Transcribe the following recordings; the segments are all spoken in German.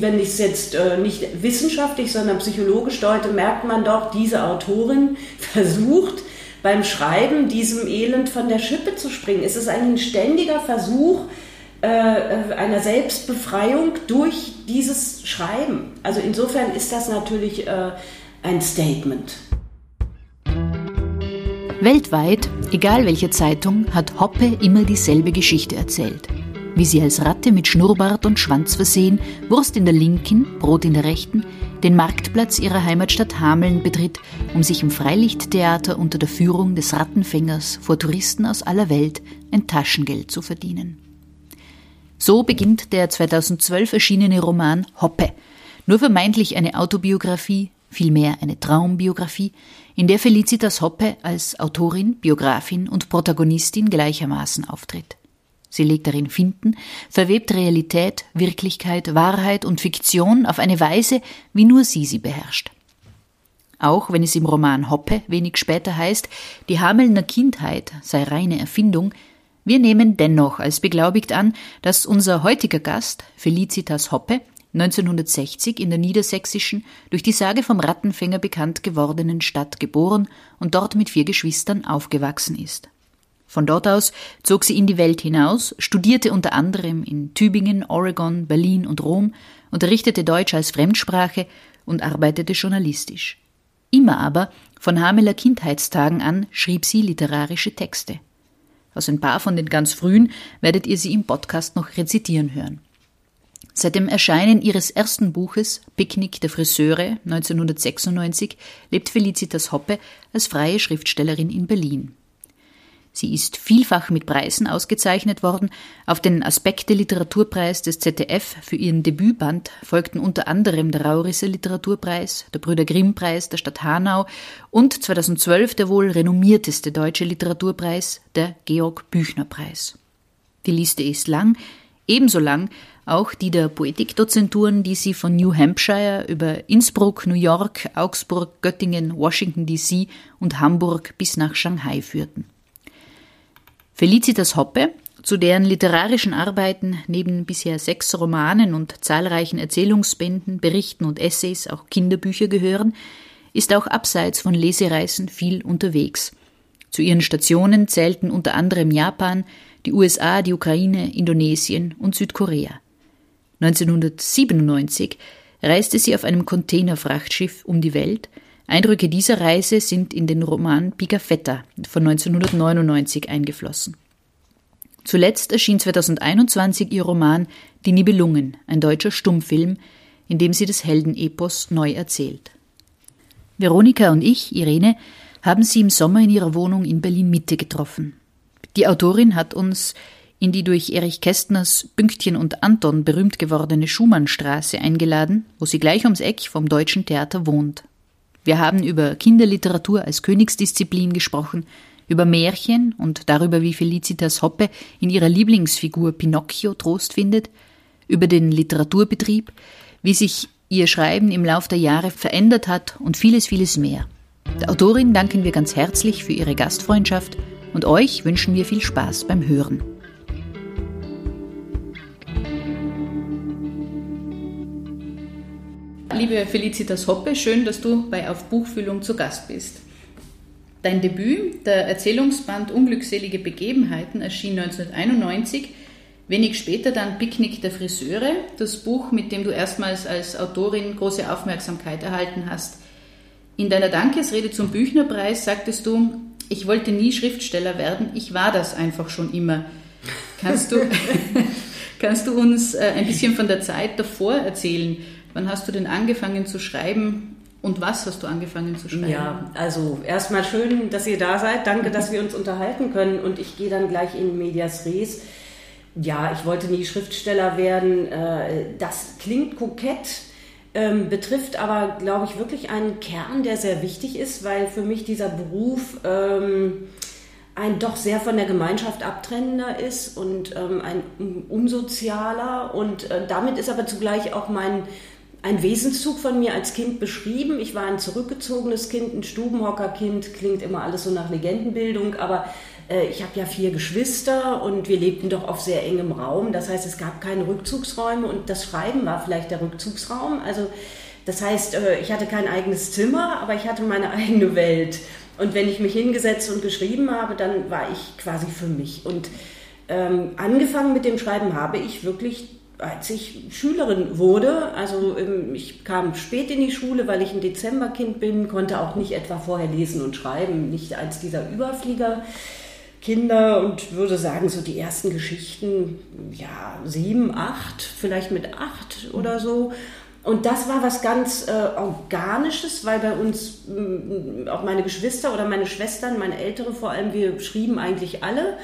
Wenn ich es jetzt äh, nicht wissenschaftlich, sondern psychologisch deute, merkt man doch, diese Autorin versucht beim Schreiben diesem Elend von der Schippe zu springen. Es ist ein ständiger Versuch äh, äh, einer Selbstbefreiung durch dieses Schreiben. Also insofern ist das natürlich äh, ein Statement. Weltweit, egal welche Zeitung, hat Hoppe immer dieselbe Geschichte erzählt wie sie als Ratte mit Schnurrbart und Schwanz versehen, Wurst in der linken, Brot in der rechten, den Marktplatz ihrer Heimatstadt Hameln betritt, um sich im Freilichttheater unter der Führung des Rattenfängers vor Touristen aus aller Welt ein Taschengeld zu verdienen. So beginnt der 2012 erschienene Roman Hoppe, nur vermeintlich eine Autobiografie, vielmehr eine Traumbiografie, in der Felicitas Hoppe als Autorin, Biografin und Protagonistin gleichermaßen auftritt. Sie legt darin Finden, verwebt Realität, Wirklichkeit, Wahrheit und Fiktion auf eine Weise, wie nur sie sie beherrscht. Auch wenn es im Roman Hoppe wenig später heißt, die Hamelner Kindheit sei reine Erfindung, wir nehmen dennoch als beglaubigt an, dass unser heutiger Gast, Felicitas Hoppe, 1960 in der niedersächsischen, durch die Sage vom Rattenfänger bekannt gewordenen Stadt geboren und dort mit vier Geschwistern aufgewachsen ist. Von dort aus zog sie in die Welt hinaus, studierte unter anderem in Tübingen, Oregon, Berlin und Rom, unterrichtete Deutsch als Fremdsprache und arbeitete journalistisch. Immer aber, von Hameler Kindheitstagen an, schrieb sie literarische Texte. Aus ein paar von den ganz frühen werdet ihr sie im Podcast noch rezitieren hören. Seit dem Erscheinen ihres ersten Buches Picknick der Friseure 1996 lebt Felicitas Hoppe als freie Schriftstellerin in Berlin. Sie ist vielfach mit Preisen ausgezeichnet worden. Auf den Aspekte Literaturpreis des ZDF für ihren Debütband folgten unter anderem der Raurisser Literaturpreis, der Brüder Grimm Preis der Stadt Hanau und 2012 der wohl renommierteste deutsche Literaturpreis, der Georg Büchner Preis. Die Liste ist lang, ebenso lang auch die der Poetikdozenturen, die sie von New Hampshire über Innsbruck, New York, Augsburg, Göttingen, Washington DC und Hamburg bis nach Shanghai führten. Felicitas Hoppe, zu deren literarischen Arbeiten neben bisher sechs Romanen und zahlreichen Erzählungsbänden, Berichten und Essays auch Kinderbücher gehören, ist auch abseits von Lesereisen viel unterwegs. Zu ihren Stationen zählten unter anderem Japan, die USA, die Ukraine, Indonesien und Südkorea. 1997 reiste sie auf einem Containerfrachtschiff um die Welt. Eindrücke dieser Reise sind in den Roman Pigafetta von 1999 eingeflossen. Zuletzt erschien 2021 ihr Roman Die Nibelungen, ein deutscher Stummfilm, in dem sie das Heldenepos neu erzählt. Veronika und ich, Irene, haben sie im Sommer in ihrer Wohnung in Berlin Mitte getroffen. Die Autorin hat uns in die durch Erich Kästners Pünktchen und Anton berühmt gewordene Schumannstraße eingeladen, wo sie gleich ums Eck vom Deutschen Theater wohnt. Wir haben über Kinderliteratur als Königsdisziplin gesprochen, über Märchen und darüber, wie Felicitas Hoppe in ihrer Lieblingsfigur Pinocchio Trost findet, über den Literaturbetrieb, wie sich ihr Schreiben im Lauf der Jahre verändert hat und vieles, vieles mehr. Der Autorin danken wir ganz herzlich für ihre Gastfreundschaft und euch wünschen wir viel Spaß beim Hören. Liebe Felicitas Hoppe, schön, dass du bei Auf Buchfühlung zu Gast bist. Dein Debüt, der Erzählungsband Unglückselige Begebenheiten, erschien 1991. Wenig später dann Picknick der Friseure, das Buch, mit dem du erstmals als Autorin große Aufmerksamkeit erhalten hast. In deiner Dankesrede zum Büchnerpreis sagtest du, ich wollte nie Schriftsteller werden, ich war das einfach schon immer. Kannst du, kannst du uns äh, ein bisschen von der Zeit davor erzählen? Wann hast du denn angefangen zu schreiben und was hast du angefangen zu schreiben? Ja, also erstmal schön, dass ihr da seid. Danke, dass wir uns unterhalten können und ich gehe dann gleich in Medias Res. Ja, ich wollte nie Schriftsteller werden. Äh, das klingt kokett, ähm, betrifft aber, glaube ich, wirklich einen Kern, der sehr wichtig ist, weil für mich dieser Beruf ähm, ein doch sehr von der Gemeinschaft abtrennender ist und ähm, ein unsozialer und äh, damit ist aber zugleich auch mein ein Wesenszug von mir als Kind beschrieben. Ich war ein zurückgezogenes Kind, ein Stubenhockerkind, klingt immer alles so nach Legendenbildung, aber äh, ich habe ja vier Geschwister und wir lebten doch auf sehr engem Raum. Das heißt, es gab keine Rückzugsräume und das Schreiben war vielleicht der Rückzugsraum. Also das heißt, äh, ich hatte kein eigenes Zimmer, aber ich hatte meine eigene Welt. Und wenn ich mich hingesetzt und geschrieben habe, dann war ich quasi für mich. Und ähm, angefangen mit dem Schreiben habe ich wirklich, als ich Schülerin wurde, also ähm, ich kam spät in die Schule, weil ich ein Dezemberkind bin, konnte auch nicht etwa vorher lesen und schreiben, nicht als dieser Überflieger. Kinder und würde sagen, so die ersten Geschichten, ja, sieben, acht, vielleicht mit acht oder so. Und das war was ganz äh, Organisches, weil bei uns, mh, auch meine Geschwister oder meine Schwestern, meine Ältere vor allem, wir schrieben eigentlich alle.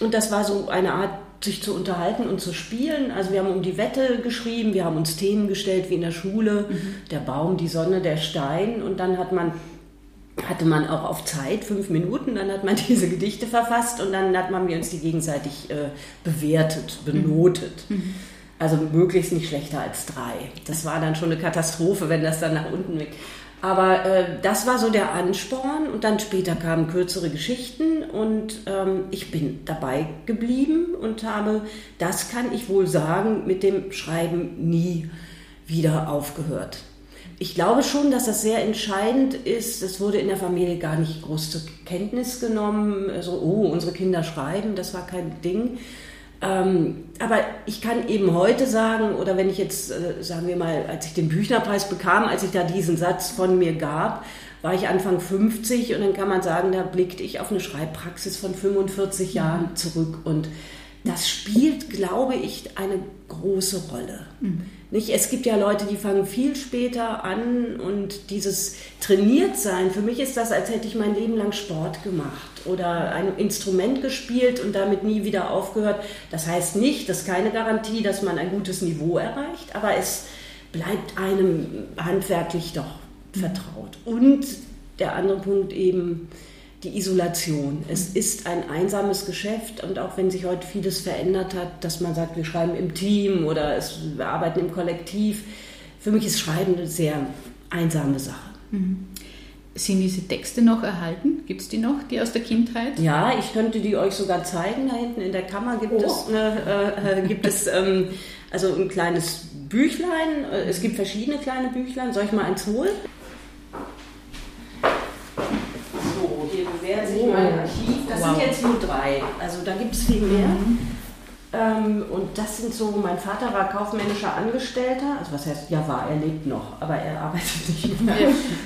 Und das war so eine Art, sich zu unterhalten und zu spielen. Also wir haben um die Wette geschrieben, wir haben uns Themen gestellt wie in der Schule, mhm. der Baum, die Sonne, der Stein. Und dann hat man hatte man auch auf Zeit, fünf Minuten, dann hat man diese Gedichte verfasst und dann hat man mir uns die gegenseitig äh, bewertet, benotet. Mhm. Also möglichst nicht schlechter als drei. Das war dann schon eine Katastrophe, wenn das dann nach unten weg. Aber äh, das war so der Ansporn und dann später kamen kürzere Geschichten und ähm, ich bin dabei geblieben und habe, das kann ich wohl sagen, mit dem Schreiben nie wieder aufgehört ich glaube schon, dass das sehr entscheidend ist. Es wurde in der Familie gar nicht groß zur Kenntnis genommen. So, also, oh, unsere Kinder schreiben, das war kein Ding. Ähm, aber ich kann eben heute sagen, oder wenn ich jetzt, äh, sagen wir mal, als ich den Büchnerpreis bekam, als ich da diesen Satz von mir gab, war ich Anfang 50 und dann kann man sagen, da blickte ich auf eine Schreibpraxis von 45 Jahren zurück und das spielt, glaube ich, eine große Rolle. Mhm. Nicht? Es gibt ja Leute, die fangen viel später an und dieses trainiert sein, für mich ist das, als hätte ich mein Leben lang Sport gemacht oder ein Instrument gespielt und damit nie wieder aufgehört. Das heißt nicht, das ist keine Garantie, dass man ein gutes Niveau erreicht, aber es bleibt einem handwerklich doch vertraut. Und der andere Punkt eben, die Isolation. Es ist ein einsames Geschäft und auch wenn sich heute vieles verändert hat, dass man sagt, wir schreiben im Team oder es, wir arbeiten im Kollektiv, für mich ist Schreiben eine sehr einsame Sache. Mhm. Sind diese Texte noch erhalten? Gibt es die noch, die aus der Kindheit? Ja, ich könnte die euch sogar zeigen. Da hinten in der Kammer gibt oh. es, äh, äh, gibt es ähm, also ein kleines Büchlein. Es gibt verschiedene kleine Büchlein. Soll ich mal eins holen? Wäre sich mein Archiv. Das wow. sind jetzt nur drei. Also da gibt es viel mehr. Mhm. Ähm, und das sind so, mein Vater war kaufmännischer Angestellter, also was heißt, ja war, er lebt noch, aber er arbeitet nicht mehr.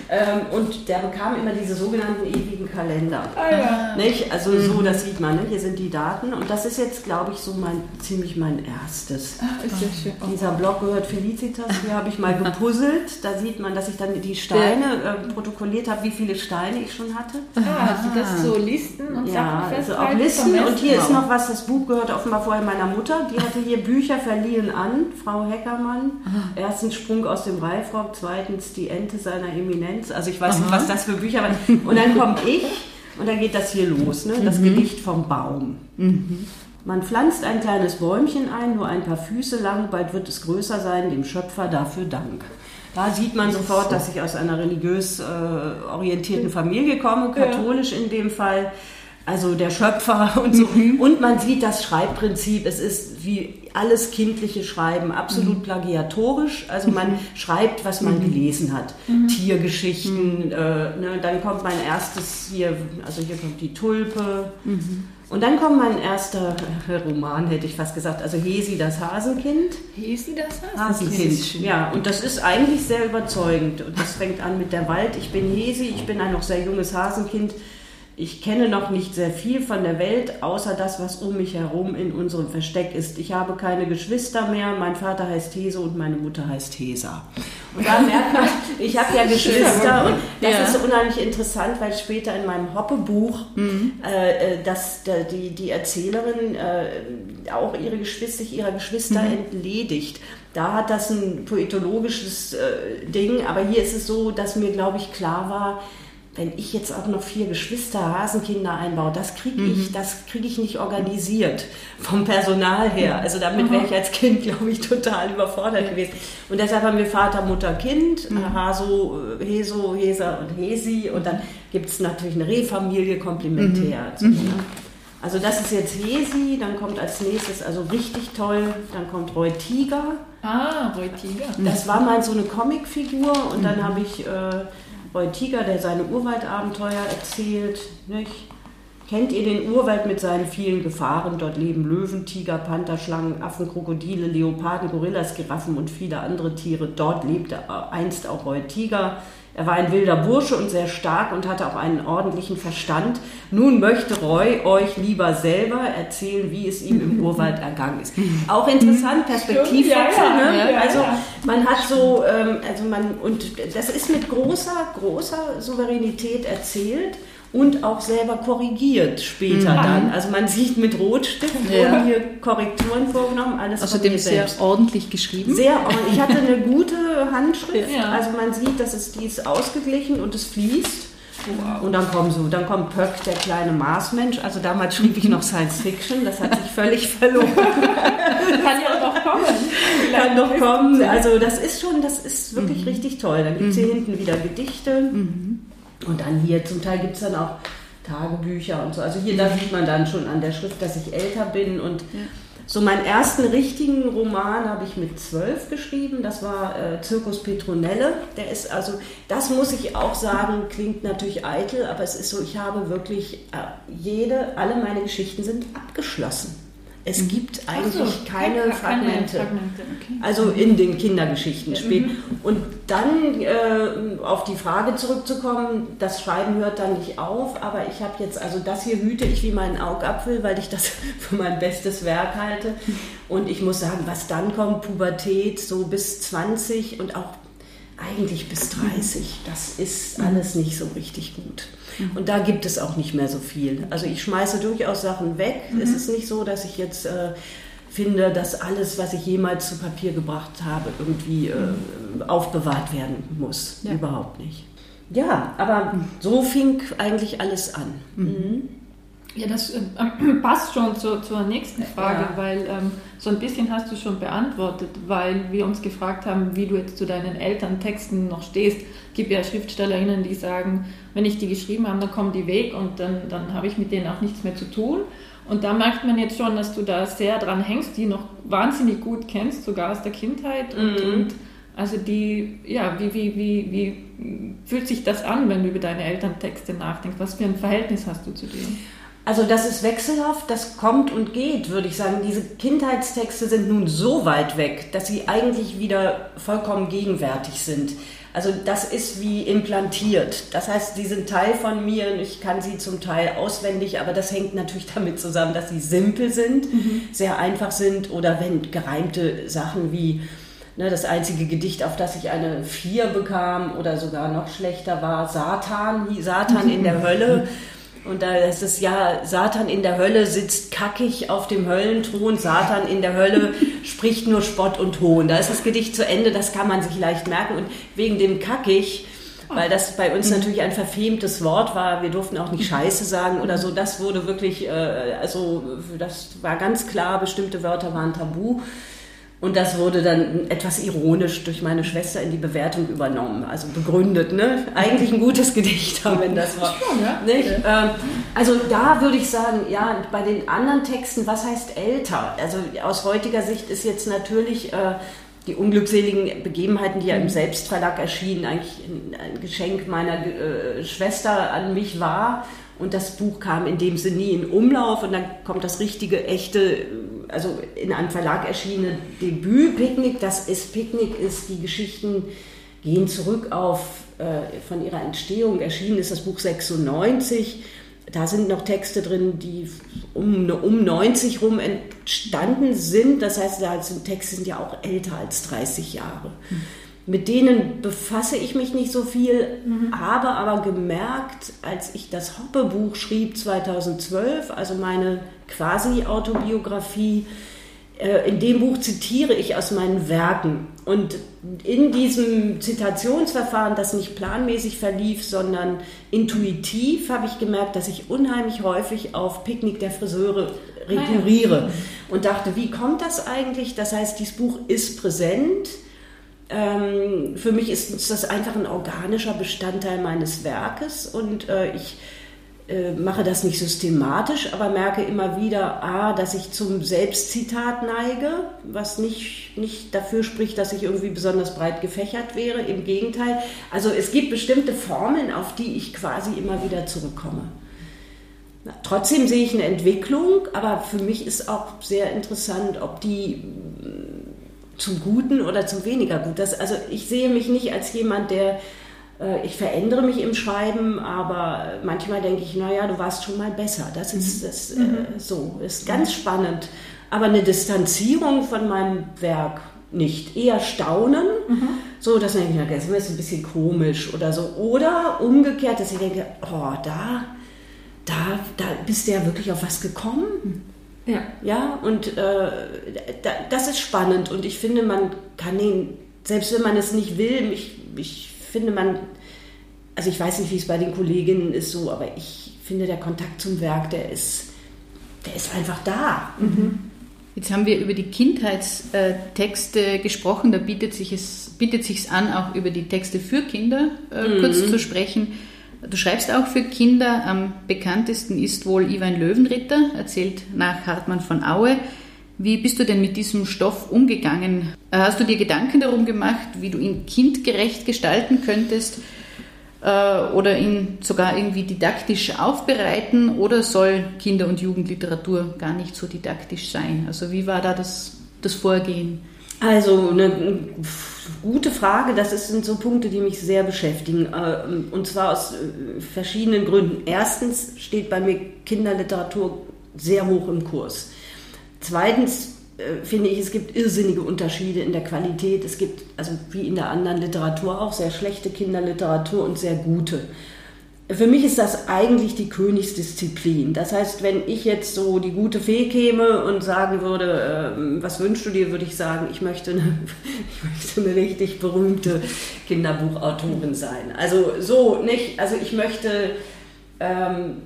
ähm, und der bekam immer diese sogenannten ewigen Kalender. Ah, ja. Nicht? Also mhm. so, das sieht man, ne? hier sind die Daten und das ist jetzt, glaube ich, so mein, ziemlich mein erstes. Ach, ist ja schön. Dieser Blog gehört Felicitas, hier habe ich mal gepuzzelt, da sieht man, dass ich dann die Steine äh, protokolliert habe, wie viele Steine ich schon hatte. Ah, also das so Listen und ja, Sachen also auch Listen und hier ist noch was, das Buch gehört offenbar vorher meiner meiner Mutter, die hatte hier Bücher verliehen an, Frau Heckermann. Aha. Erstens Sprung aus dem Reifrock, zweitens Die Ente seiner Eminenz. Also ich weiß Aha. nicht, was das für Bücher waren. Und dann komme ich und dann geht das hier los, ne? das mhm. Gedicht vom Baum. Mhm. Man pflanzt ein kleines Bäumchen ein, nur ein paar Füße lang, bald wird es größer sein, dem Schöpfer dafür Dank. Da sieht man sofort, dass ich aus einer religiös äh, orientierten Familie komme, katholisch in dem Fall also der Schöpfer und so. Mhm. Und man sieht das Schreibprinzip, es ist wie alles kindliche Schreiben, absolut mhm. plagiatorisch. Also man mhm. schreibt, was man mhm. gelesen hat. Mhm. Tiergeschichten, mhm. äh, ne, dann kommt mein erstes hier, also hier kommt die Tulpe. Und dann kommt mein erster Roman, hätte ich fast gesagt, also Hesi das Hasenkind. Hesi das Hasenkind. Hasenkind. Ja, und das ist eigentlich sehr überzeugend. Und das fängt an mit der Wald. Ich bin Hesi, ich bin ein noch sehr junges Hasenkind ich kenne noch nicht sehr viel von der Welt, außer das, was um mich herum in unserem Versteck ist. Ich habe keine Geschwister mehr. Mein Vater heißt Hese und meine Mutter heißt Hesa. Und da merkt man, ich habe ja Geschwister und das ja. ist unheimlich interessant, weil später in meinem Hoppe-Buch mhm. äh, äh dass die, die Erzählerin äh, auch ihre Geschwister, ihrer Geschwister mhm. entledigt. Da hat das ein poetologisches äh, Ding, aber hier ist es so, dass mir, glaube ich, klar war, wenn ich jetzt auch noch vier Geschwister, Hasenkinder einbaue, das kriege ich, mhm. das kriege ich nicht organisiert vom Personal her. Also damit wäre ich als Kind, glaube ich, total überfordert gewesen. Und deshalb haben wir Vater, Mutter, Kind, mhm. Haso, Heso, Hesa und Hesi. Und dann gibt es natürlich eine Rehfamilie komplementär. Mhm. Also, ne? also das ist jetzt Hesi, dann kommt als nächstes, also richtig toll, dann kommt Roy Tiger. Ah, Roy Tiger. Das war mal so eine Comicfigur und dann mhm. habe ich... Äh, Roy Tiger, der seine Urwaldabenteuer erzählt. Nicht? Kennt ihr den Urwald mit seinen vielen Gefahren? Dort leben Löwen, Tiger, Panther, Schlangen, Affen, Krokodile, Leoparden, Gorillas, Giraffen und viele andere Tiere. Dort lebte einst auch Roy Tiger. Er war ein wilder Bursche und sehr stark und hatte auch einen ordentlichen Verstand. Nun möchte Roy euch lieber selber erzählen, wie es ihm im Urwald ergangen ist. Auch interessant, Perspektivwechsel. Ja, ja, ne? Also man hat so, ähm, also man, und das ist mit großer, großer Souveränität erzählt und auch selber korrigiert später mhm. dann. Also man sieht mit Rotstift ja. hier Korrekturen vorgenommen, alles Außerdem sehr ordentlich geschrieben. Sehr ordentlich. Ich hatte eine gute Handschrift, ja. also man sieht, dass es die ist ausgeglichen und es fließt. Wow. Und dann kommen so, dann kommt Pöck, der kleine Marsmensch. Also damals schrieb ich noch Science Fiction, das hat sich völlig verloren. Kann ja noch kommen. Kann noch kommen. Also das ist schon, das ist wirklich mhm. richtig toll. Dann gibt es hier mhm. hinten wieder Gedichte. Mhm. Und dann hier zum Teil gibt es dann auch Tagebücher und so. Also hier, da sieht man dann schon an der Schrift, dass ich älter bin. Und ja. so meinen ersten richtigen Roman habe ich mit zwölf geschrieben. Das war äh, Zirkus Petronelle. Der ist also, das muss ich auch sagen, klingt natürlich eitel, aber es ist so, ich habe wirklich äh, jede, alle meine Geschichten sind abgeschlossen. Es mhm. gibt eigentlich so, keine, keine Fragmente. Fragmente okay. Also in den Kindergeschichten spät. Mhm. Und dann äh, auf die Frage zurückzukommen, das Schreiben hört dann nicht auf, aber ich habe jetzt, also das hier hüte ich wie meinen Augapfel, weil ich das für mein bestes Werk halte. Und ich muss sagen, was dann kommt, Pubertät, so bis 20 und auch eigentlich bis 30, das ist alles nicht so richtig gut. Und da gibt es auch nicht mehr so viel. Also ich schmeiße durchaus Sachen weg. Mhm. Es ist nicht so, dass ich jetzt äh, finde, dass alles, was ich jemals zu Papier gebracht habe, irgendwie äh, aufbewahrt werden muss. Ja. Überhaupt nicht. Ja, aber so fing eigentlich alles an. Mhm. Ja, das äh, passt schon zu, zur nächsten Frage, ja. weil ähm, so ein bisschen hast du schon beantwortet, weil wir uns gefragt haben, wie du jetzt zu deinen Elterntexten noch stehst. Es gibt ja SchriftstellerInnen, die sagen, wenn ich die geschrieben habe, dann kommen die weg und dann, dann habe ich mit denen auch nichts mehr zu tun. Und da merkt man jetzt schon, dass du da sehr dran hängst, die noch wahnsinnig gut kennst, sogar aus der Kindheit. Und, mhm. und also die, ja, wie, wie, wie, wie fühlt sich das an, wenn du über deine Elterntexte nachdenkst? Was für ein Verhältnis hast du zu denen? Also das ist wechselhaft, das kommt und geht, würde ich sagen. Diese Kindheitstexte sind nun so weit weg, dass sie eigentlich wieder vollkommen gegenwärtig sind. Also das ist wie implantiert. Das heißt, die sind Teil von mir und ich kann sie zum Teil auswendig, aber das hängt natürlich damit zusammen, dass sie simpel sind, mhm. sehr einfach sind oder wenn gereimte Sachen wie ne, das einzige Gedicht, auf das ich eine Vier bekam oder sogar noch schlechter war, Satan, Satan in der Hölle. Und da ist es ja, Satan in der Hölle sitzt kackig auf dem Höllenthron, Satan in der Hölle spricht nur Spott und Hohn. Da ist das Gedicht zu Ende, das kann man sich leicht merken. Und wegen dem kackig, weil das bei uns mhm. natürlich ein verfemtes Wort war, wir durften auch nicht Scheiße sagen oder so, das wurde wirklich, äh, also das war ganz klar, bestimmte Wörter waren tabu. Und das wurde dann etwas ironisch durch meine Schwester in die Bewertung übernommen, also begründet. Ne? Eigentlich ein gutes Gedicht, wenn das war. Schon, ja? Nicht? Ähm, also da würde ich sagen, ja, bei den anderen Texten, was heißt älter? Also aus heutiger Sicht ist jetzt natürlich äh, die unglückseligen Begebenheiten, die ja im. Selbstverlag erschienen, eigentlich ein Geschenk meiner äh, Schwester an mich war. Und das Buch kam in dem Sinne nie in Umlauf und dann kommt das richtige, echte also in einem Verlag erschienene Debüt Picknick. Das ist Picknick ist die Geschichten gehen zurück auf äh, von ihrer Entstehung. Erschienen ist das Buch 96. Da sind noch Texte drin, die um, um 90 rum entstanden sind. Das heißt, da sind Texte sind ja auch älter als 30 Jahre. Mhm. Mit denen befasse ich mich nicht so viel, mhm. habe aber gemerkt, als ich das Hoppe-Buch schrieb 2012, also meine quasi Autobiografie, äh, in dem Buch zitiere ich aus meinen Werken. Und in diesem Zitationsverfahren, das nicht planmäßig verlief, sondern intuitiv, habe ich gemerkt, dass ich unheimlich häufig auf Picknick der Friseure rekurriere. Und dachte, wie kommt das eigentlich? Das heißt, dieses Buch ist präsent. Ähm, für mich ist das einfach ein organischer Bestandteil meines Werkes und äh, ich äh, mache das nicht systematisch, aber merke immer wieder, a, dass ich zum Selbstzitat neige, was nicht, nicht dafür spricht, dass ich irgendwie besonders breit gefächert wäre. Im Gegenteil. Also es gibt bestimmte Formeln, auf die ich quasi immer wieder zurückkomme. Trotzdem sehe ich eine Entwicklung, aber für mich ist auch sehr interessant, ob die zum Guten oder zum weniger gut. Das, also ich sehe mich nicht als jemand, der äh, ich verändere mich im Schreiben, aber manchmal denke ich, naja, du warst schon mal besser. Das ist mhm. das, äh, mhm. so, ist ganz spannend. Aber eine Distanzierung von meinem Werk nicht. Eher staunen, mhm. so dass man denkt, das ist ein bisschen komisch oder so. Oder umgekehrt, dass ich denke, oh, da, da, da bist du ja wirklich auf was gekommen. Ja. Ja, und äh, da, das ist spannend und ich finde, man kann ihn, selbst wenn man es nicht will, ich, ich finde man, also ich weiß nicht, wie es bei den Kolleginnen ist so, aber ich finde, der Kontakt zum Werk, der ist, der ist einfach da. Mhm. Jetzt haben wir über die Kindheitstexte gesprochen, da bietet sich es bietet sich an, auch über die Texte für Kinder äh, mhm. kurz zu sprechen. Du schreibst auch für Kinder. Am bekanntesten ist wohl Ivan Löwenritter, erzählt nach Hartmann von Aue. Wie bist du denn mit diesem Stoff umgegangen? Äh, hast du dir Gedanken darum gemacht, wie du ihn kindgerecht gestalten könntest äh, oder ihn sogar irgendwie didaktisch aufbereiten oder soll Kinder- und Jugendliteratur gar nicht so didaktisch sein? Also wie war da das, das Vorgehen? Also eine gute Frage, das sind so Punkte, die mich sehr beschäftigen. Äh, und zwar aus verschiedenen Gründen. Erstens steht bei mir Kinderliteratur sehr hoch im Kurs. Zweitens äh, finde ich, es gibt irrsinnige Unterschiede in der Qualität. Es gibt, also wie in der anderen Literatur auch, sehr schlechte Kinderliteratur und sehr gute. Für mich ist das eigentlich die Königsdisziplin. Das heißt, wenn ich jetzt so die gute Fee käme und sagen würde, äh, was wünschst du dir, würde ich sagen, ich möchte eine, ich möchte eine richtig berühmte Kinderbuchautorin sein. Also so nicht, also ich möchte ähm,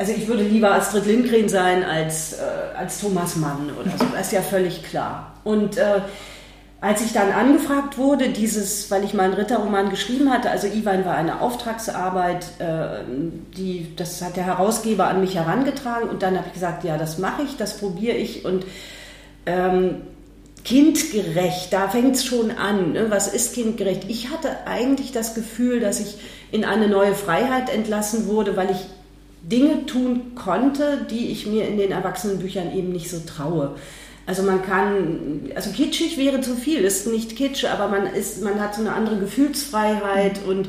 also ich würde lieber Astrid Lindgren sein als, äh, als Thomas Mann oder so, das ist ja völlig klar. Und äh, als ich dann angefragt wurde, dieses, weil ich meinen Ritterroman geschrieben hatte, also Iwan war eine Auftragsarbeit, äh, die, das hat der Herausgeber an mich herangetragen und dann habe ich gesagt, ja, das mache ich, das probiere ich und ähm, kindgerecht, da fängt es schon an. Ne? Was ist kindgerecht? Ich hatte eigentlich das Gefühl, dass ich in eine neue Freiheit entlassen wurde, weil ich Dinge tun konnte, die ich mir in den Erwachsenenbüchern eben nicht so traue. Also man kann, also kitschig wäre zu viel, ist nicht kitsch, aber man ist, man hat so eine andere Gefühlsfreiheit und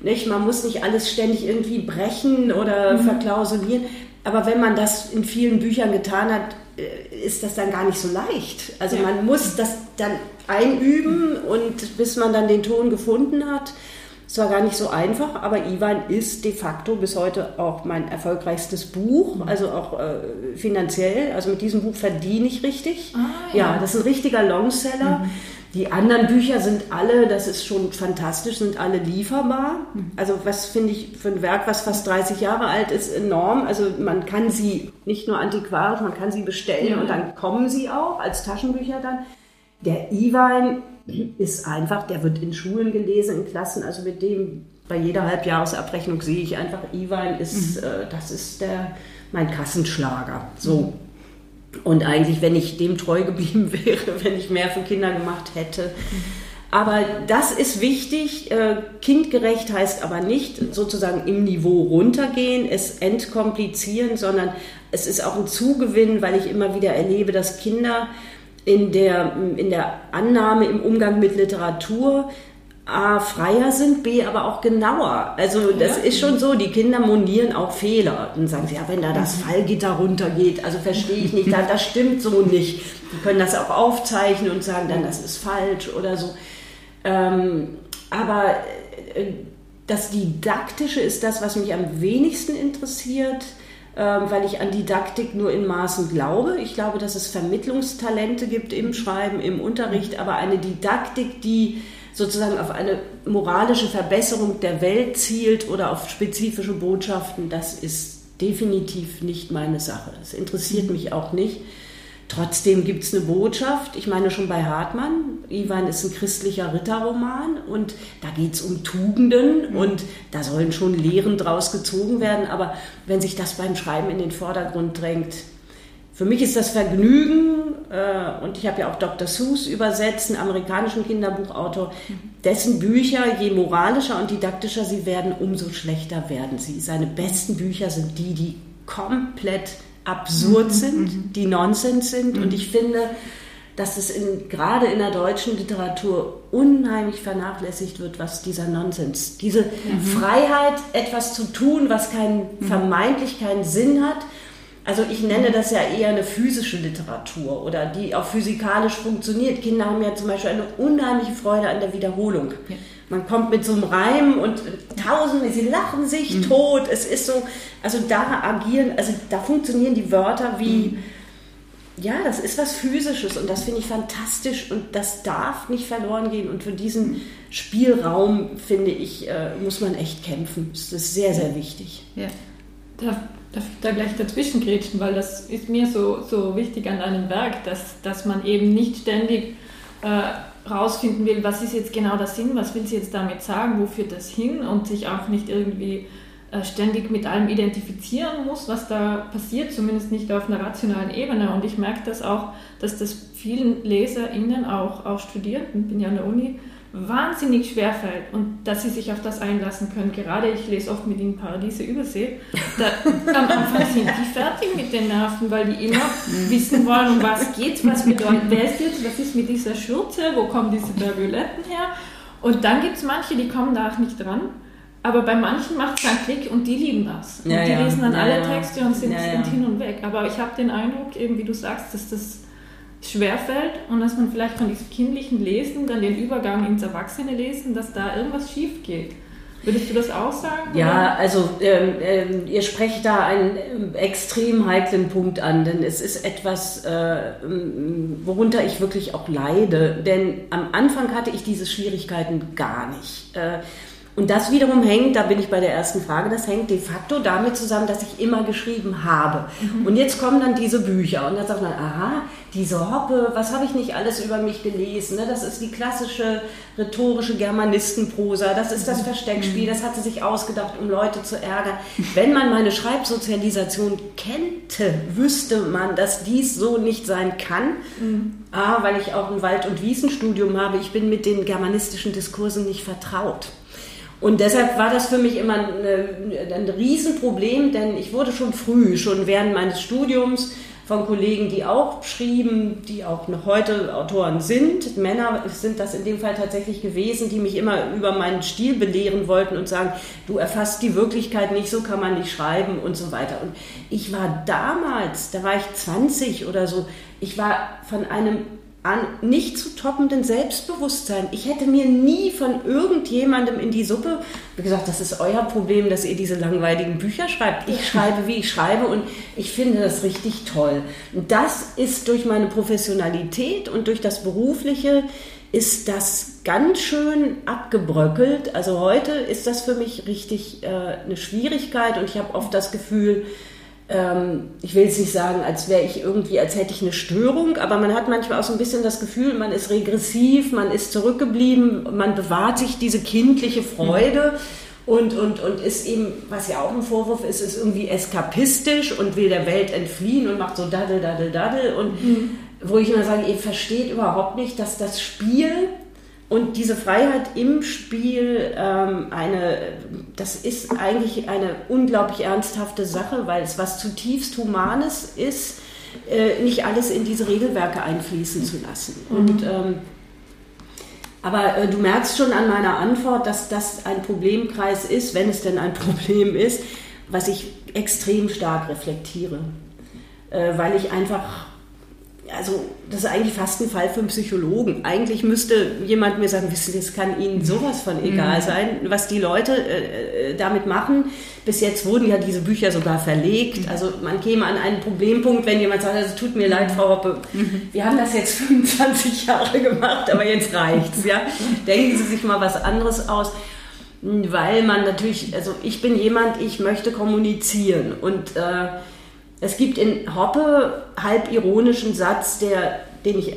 nicht, man muss nicht alles ständig irgendwie brechen oder mhm. verklausulieren. Aber wenn man das in vielen Büchern getan hat, äh, ist das dann gar nicht so leicht. Also ja. man muss das dann einüben und bis man dann den Ton gefunden hat. Es war gar nicht so einfach, aber Ivan ist de facto bis heute auch mein erfolgreichstes Buch, mhm. also auch äh, finanziell. Also mit diesem Buch verdiene ich richtig. Ah, ja. ja. das ist ein richtiger Longseller. Mhm. Die anderen Bücher sind alle, das ist schon fantastisch, sind alle lieferbar. Mhm. Also was finde ich für ein Werk, was fast 30 Jahre alt ist, enorm. Also man kann sie nicht nur antiquarisch, man kann sie bestellen und dann kommen sie auch als Taschenbücher dann. Der Ivan ist einfach, der wird in Schulen gelesen, in Klassen, also mit dem bei jeder Halbjahresabrechnung sehe ich einfach, Iwan ist, mhm. äh, das ist der, mein Kassenschlager. So. Und eigentlich, wenn ich dem treu geblieben wäre, wenn ich mehr für Kinder gemacht hätte. Mhm. Aber das ist wichtig. Äh, kindgerecht heißt aber nicht sozusagen im Niveau runtergehen, es entkomplizieren, sondern es ist auch ein Zugewinn, weil ich immer wieder erlebe, dass Kinder in der, in der Annahme im Umgang mit Literatur A, freier sind, B, aber auch genauer. Also das ja. ist schon so, die Kinder monieren auch Fehler. Dann sagen sie, ja, wenn da das mhm. Fallgitter runtergeht, also verstehe ich nicht, da, das stimmt so nicht. Die können das auch aufzeichnen und sagen dann, das ist falsch oder so. Ähm, aber äh, das Didaktische ist das, was mich am wenigsten interessiert weil ich an Didaktik nur in Maßen glaube. Ich glaube, dass es Vermittlungstalente gibt im Schreiben, im Unterricht, aber eine Didaktik, die sozusagen auf eine moralische Verbesserung der Welt zielt oder auf spezifische Botschaften, das ist definitiv nicht meine Sache. Das interessiert mich auch nicht. Trotzdem gibt es eine Botschaft. Ich meine schon bei Hartmann. Iwan ist ein christlicher Ritterroman und da geht es um Tugenden mhm. und da sollen schon Lehren draus gezogen werden. Aber wenn sich das beim Schreiben in den Vordergrund drängt, für mich ist das Vergnügen, äh, und ich habe ja auch Dr. Seuss übersetzt, einen amerikanischen Kinderbuchautor, mhm. dessen Bücher, je moralischer und didaktischer sie werden, umso schlechter werden sie. Seine besten Bücher sind die, die komplett absurd mhm. sind, mhm. die Nonsens sind. Mhm. Und ich finde, dass es in, gerade in der deutschen Literatur unheimlich vernachlässigt wird, was dieser Nonsens, diese mhm. Freiheit, etwas zu tun, was keinen, mhm. vermeintlich keinen Sinn hat. Also ich nenne das ja eher eine physische Literatur oder die auch physikalisch funktioniert. Kinder haben ja zum Beispiel eine unheimliche Freude an der Wiederholung. Ja. Man kommt mit so einem Reim und tausende, sie lachen sich mhm. tot. Es ist so, also da agieren, also da funktionieren die Wörter wie, mhm. ja, das ist was Physisches und das finde ich fantastisch und das darf nicht verloren gehen. Und für diesen mhm. Spielraum, finde ich, äh, muss man echt kämpfen. Das ist sehr, sehr wichtig. Ja. Darf, darf ich da gleich dazwischen grätschen, weil das ist mir so, so wichtig an einem Werk, dass, dass man eben nicht ständig äh, rausfinden will, was ist jetzt genau der Sinn, was will sie jetzt damit sagen, wo führt das hin und sich auch nicht irgendwie äh, ständig mit allem identifizieren muss, was da passiert, zumindest nicht auf einer rationalen Ebene. Und ich merke das auch, dass das vielen LeserInnen, auch, auch Studierenden, bin ja an der Uni, wahnsinnig schwer fällt und dass sie sich auf das einlassen können. Gerade ich lese oft mit ihnen Paradiese Übersee. Da, am Anfang sind die fertig mit den Nerven, weil die immer wissen wollen, um was geht, was bedeutet, wer ist jetzt, was ist mit dieser Schürze, wo kommen diese Berguletten her. Und dann gibt es manche, die kommen da auch nicht dran. Aber bei manchen macht es einen Klick und die lieben das. Und ja, die ja. lesen dann ja, alle Texte und sind, sind hin und weg. Aber ich habe den Eindruck, eben wie du sagst, dass das schwerfällt und dass man vielleicht von diesem kindlichen Lesen dann den Übergang ins Erwachsene lesen, dass da irgendwas schief geht. Würdest du das auch sagen? Ja, oder? also ähm, ähm, ihr sprecht da einen ähm, extrem heiklen Punkt an, denn es ist etwas, äh, worunter ich wirklich auch leide. Denn am Anfang hatte ich diese Schwierigkeiten gar nicht. Äh, und das wiederum hängt, da bin ich bei der ersten Frage, das hängt de facto damit zusammen, dass ich immer geschrieben habe. Mhm. Und jetzt kommen dann diese Bücher und dann sagt man, aha, diese Hoppe, was habe ich nicht alles über mich gelesen? Ne? Das ist die klassische rhetorische Germanistenprosa, das ist das mhm. Versteckspiel, das hat sie sich ausgedacht, um Leute zu ärgern. Wenn man meine Schreibsozialisation kennte, wüsste man, dass dies so nicht sein kann. Mhm. A, weil ich auch ein Wald- und Wiesenstudium habe, ich bin mit den germanistischen Diskursen nicht vertraut. Und deshalb war das für mich immer ein, ein Riesenproblem, denn ich wurde schon früh, schon während meines Studiums, von Kollegen, die auch schrieben, die auch noch heute Autoren sind. Männer sind das in dem Fall tatsächlich gewesen, die mich immer über meinen Stil belehren wollten und sagen, du erfasst die Wirklichkeit nicht, so kann man nicht schreiben und so weiter. Und ich war damals, da war ich 20 oder so, ich war von einem an nicht zu toppenden Selbstbewusstsein. Ich hätte mir nie von irgendjemandem in die Suppe gesagt, das ist euer Problem, dass ihr diese langweiligen Bücher schreibt. Ich schreibe, wie ich schreibe und ich finde das richtig toll. Und das ist durch meine Professionalität und durch das Berufliche ist das ganz schön abgebröckelt. Also heute ist das für mich richtig äh, eine Schwierigkeit und ich habe oft das Gefühl, ich will jetzt nicht sagen, als wäre ich irgendwie, als hätte ich eine Störung, aber man hat manchmal auch so ein bisschen das Gefühl, man ist regressiv, man ist zurückgeblieben, man bewahrt sich diese kindliche Freude. Und, und, und ist eben, was ja auch ein Vorwurf ist, ist irgendwie eskapistisch und will der Welt entfliehen und macht so daddel, daddel, daddel. Und mhm. wo ich immer sage, ihr versteht überhaupt nicht, dass das Spiel und diese Freiheit im Spiel, ähm, eine, das ist eigentlich eine unglaublich ernsthafte Sache, weil es was zutiefst Humanes ist, äh, nicht alles in diese Regelwerke einfließen zu lassen. Mhm. Und, ähm, aber äh, du merkst schon an meiner Antwort, dass das ein Problemkreis ist, wenn es denn ein Problem ist, was ich extrem stark reflektiere, äh, weil ich einfach also das ist eigentlich fast ein Fall für einen Psychologen. Eigentlich müsste jemand mir sagen, wissen Sie, es kann Ihnen sowas von egal mhm. sein, was die Leute äh, äh, damit machen. Bis jetzt wurden ja diese Bücher sogar verlegt. Mhm. Also man käme an einen Problempunkt, wenn jemand sagt, also, tut mir leid, Frau Hoppe, mhm. wir haben das jetzt 25 Jahre gemacht, aber jetzt reicht's. Ja? Denken Sie sich mal was anderes aus weil man natürlich, also ich bin jemand, ich möchte kommunizieren und äh, es gibt in Hoppe halb ironischen Satz, der, den ich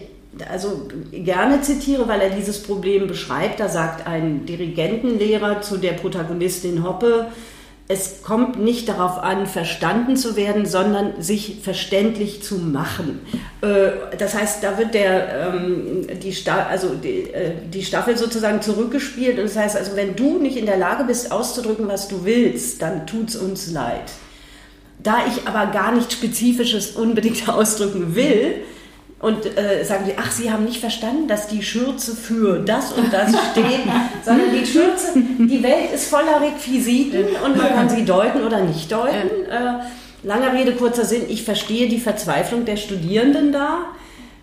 also gerne zitiere, weil er dieses Problem beschreibt. Da sagt ein Dirigentenlehrer zu der Protagonistin Hoppe, es kommt nicht darauf an, verstanden zu werden, sondern sich verständlich zu machen. Äh, das heißt, da wird der, ähm, die, also äh, die Staffel sozusagen zurückgespielt. Und das heißt, also wenn du nicht in der Lage bist, auszudrücken, was du willst, dann tut es uns leid. Da ich aber gar nichts Spezifisches unbedingt ausdrücken will, und äh, sagen die, ach, Sie haben nicht verstanden, dass die Schürze für das und das steht, sondern die Schürze, die Welt ist voller Requisiten und man kann sie deuten oder nicht deuten. Äh, langer Rede, kurzer Sinn, ich verstehe die Verzweiflung der Studierenden da.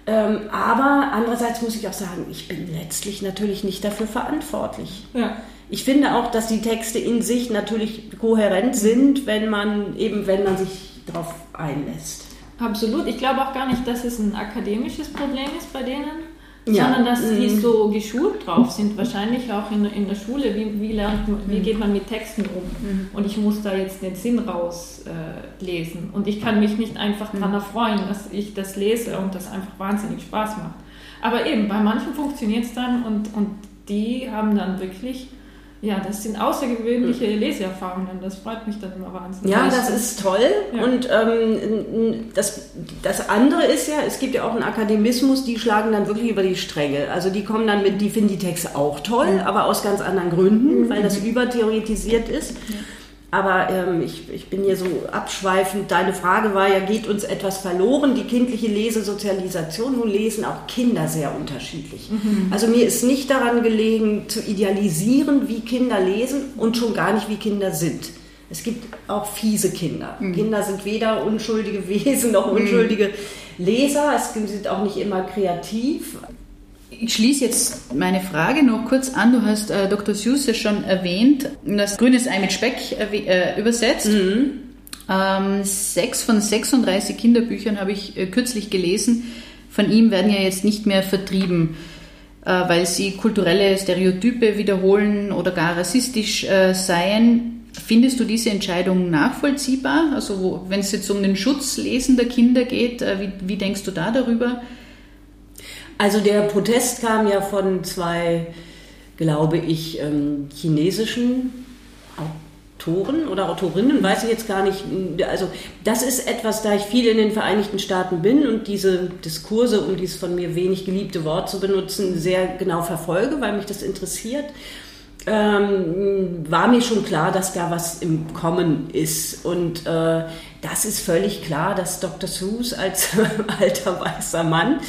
Ähm, aber andererseits muss ich auch sagen, ich bin letztlich natürlich nicht dafür verantwortlich. Ja. Ich finde auch, dass die Texte in sich natürlich kohärent sind, wenn man eben, wenn man sich darauf einlässt. Absolut. Ich glaube auch gar nicht, dass es ein akademisches Problem ist bei denen, ja. sondern dass die mhm. so geschult drauf sind. Wahrscheinlich auch in, in der Schule. Wie, wie, lernt, wie mhm. geht man mit Texten um? Mhm. Und ich muss da jetzt den Sinn rauslesen. Äh, und ich kann mich nicht einfach daran erfreuen, dass ich das lese und das einfach wahnsinnig Spaß macht. Aber eben, bei manchen funktioniert es dann und, und die haben dann wirklich ja, das sind außergewöhnliche. Leseerfahrungen. Das freut mich dann immer wahnsinnig. Ja, das ist toll. Ja. Und ähm, das, das andere ist ja, es gibt ja auch einen Akademismus, die schlagen dann wirklich über die Stränge. Also die kommen dann mit, die finden die Texte auch toll, mhm. aber aus ganz anderen Gründen, mhm. weil das übertheoretisiert ist. Ja. Aber ähm, ich, ich bin hier so abschweifend. Deine Frage war ja, geht uns etwas verloren? Die kindliche Lesesozialisation. Nun lesen auch Kinder sehr unterschiedlich. Mhm. Also mir ist nicht daran gelegen, zu idealisieren, wie Kinder lesen und schon gar nicht, wie Kinder sind. Es gibt auch fiese Kinder. Mhm. Kinder sind weder unschuldige Wesen noch mhm. unschuldige Leser. Es sind auch nicht immer kreativ. Ich schließe jetzt meine Frage noch kurz an. Du hast äh, Dr. Süße schon erwähnt, das grünes Ei mit Speck äh, übersetzt. Mhm. Ähm, sechs von 36 Kinderbüchern habe ich äh, kürzlich gelesen. Von ihm werden ja jetzt nicht mehr vertrieben, äh, weil sie kulturelle Stereotype wiederholen oder gar rassistisch äh, seien. Findest du diese Entscheidung nachvollziehbar? Also wenn es jetzt um den Schutz lesender Kinder geht, äh, wie, wie denkst du da darüber? Also der Protest kam ja von zwei, glaube ich, ähm, chinesischen Autoren oder Autorinnen, weiß ich jetzt gar nicht. Also das ist etwas, da ich viel in den Vereinigten Staaten bin und diese Diskurse, um dieses von mir wenig geliebte Wort zu benutzen, sehr genau verfolge, weil mich das interessiert. Ähm, war mir schon klar, dass da was im Kommen ist. Und äh, das ist völlig klar, dass Dr. Seuss als alter weißer Mann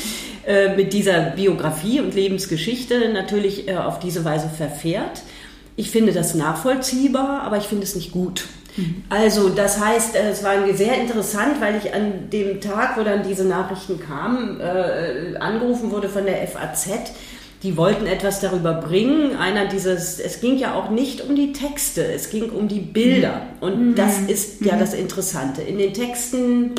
äh, mit dieser Biografie und Lebensgeschichte natürlich äh, auf diese Weise verfährt. Ich finde das nachvollziehbar, aber ich finde es nicht gut. Mhm. Also das heißt, äh, es war sehr interessant, weil ich an dem Tag, wo dann diese Nachrichten kamen, äh, angerufen wurde von der FAZ. Die wollten etwas darüber bringen. Einer dieses, es ging ja auch nicht um die Texte, es ging um die Bilder. Mhm. Und mhm. das ist ja mhm. das Interessante. In den Texten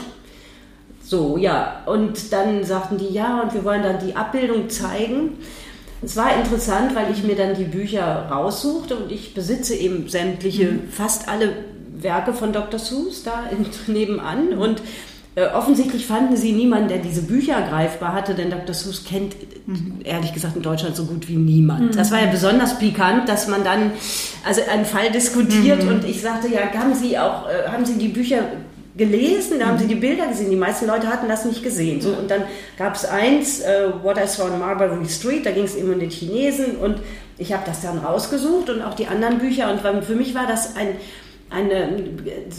so, ja. Und dann sagten die, ja, und wir wollen dann die Abbildung zeigen. Es war interessant, weil ich mir dann die Bücher raussuchte und ich besitze eben sämtliche, mhm. fast alle Werke von Dr. Seuss da nebenan mhm. und äh, offensichtlich fanden sie niemanden, der diese Bücher greifbar hatte, denn Dr. Seuss kennt mhm. ehrlich gesagt in Deutschland so gut wie niemand. Mhm. Das war ja besonders pikant, dass man dann also einen Fall diskutiert mhm. und ich sagte, ja, haben Sie auch, äh, haben Sie die Bücher gelesen, da haben sie die Bilder gesehen. Die meisten Leute hatten das nicht gesehen. So, und dann gab es eins, uh, What I Saw on Marbury Street, da ging es eben um den Chinesen und ich habe das dann rausgesucht und auch die anderen Bücher. Und für mich war das ein, eine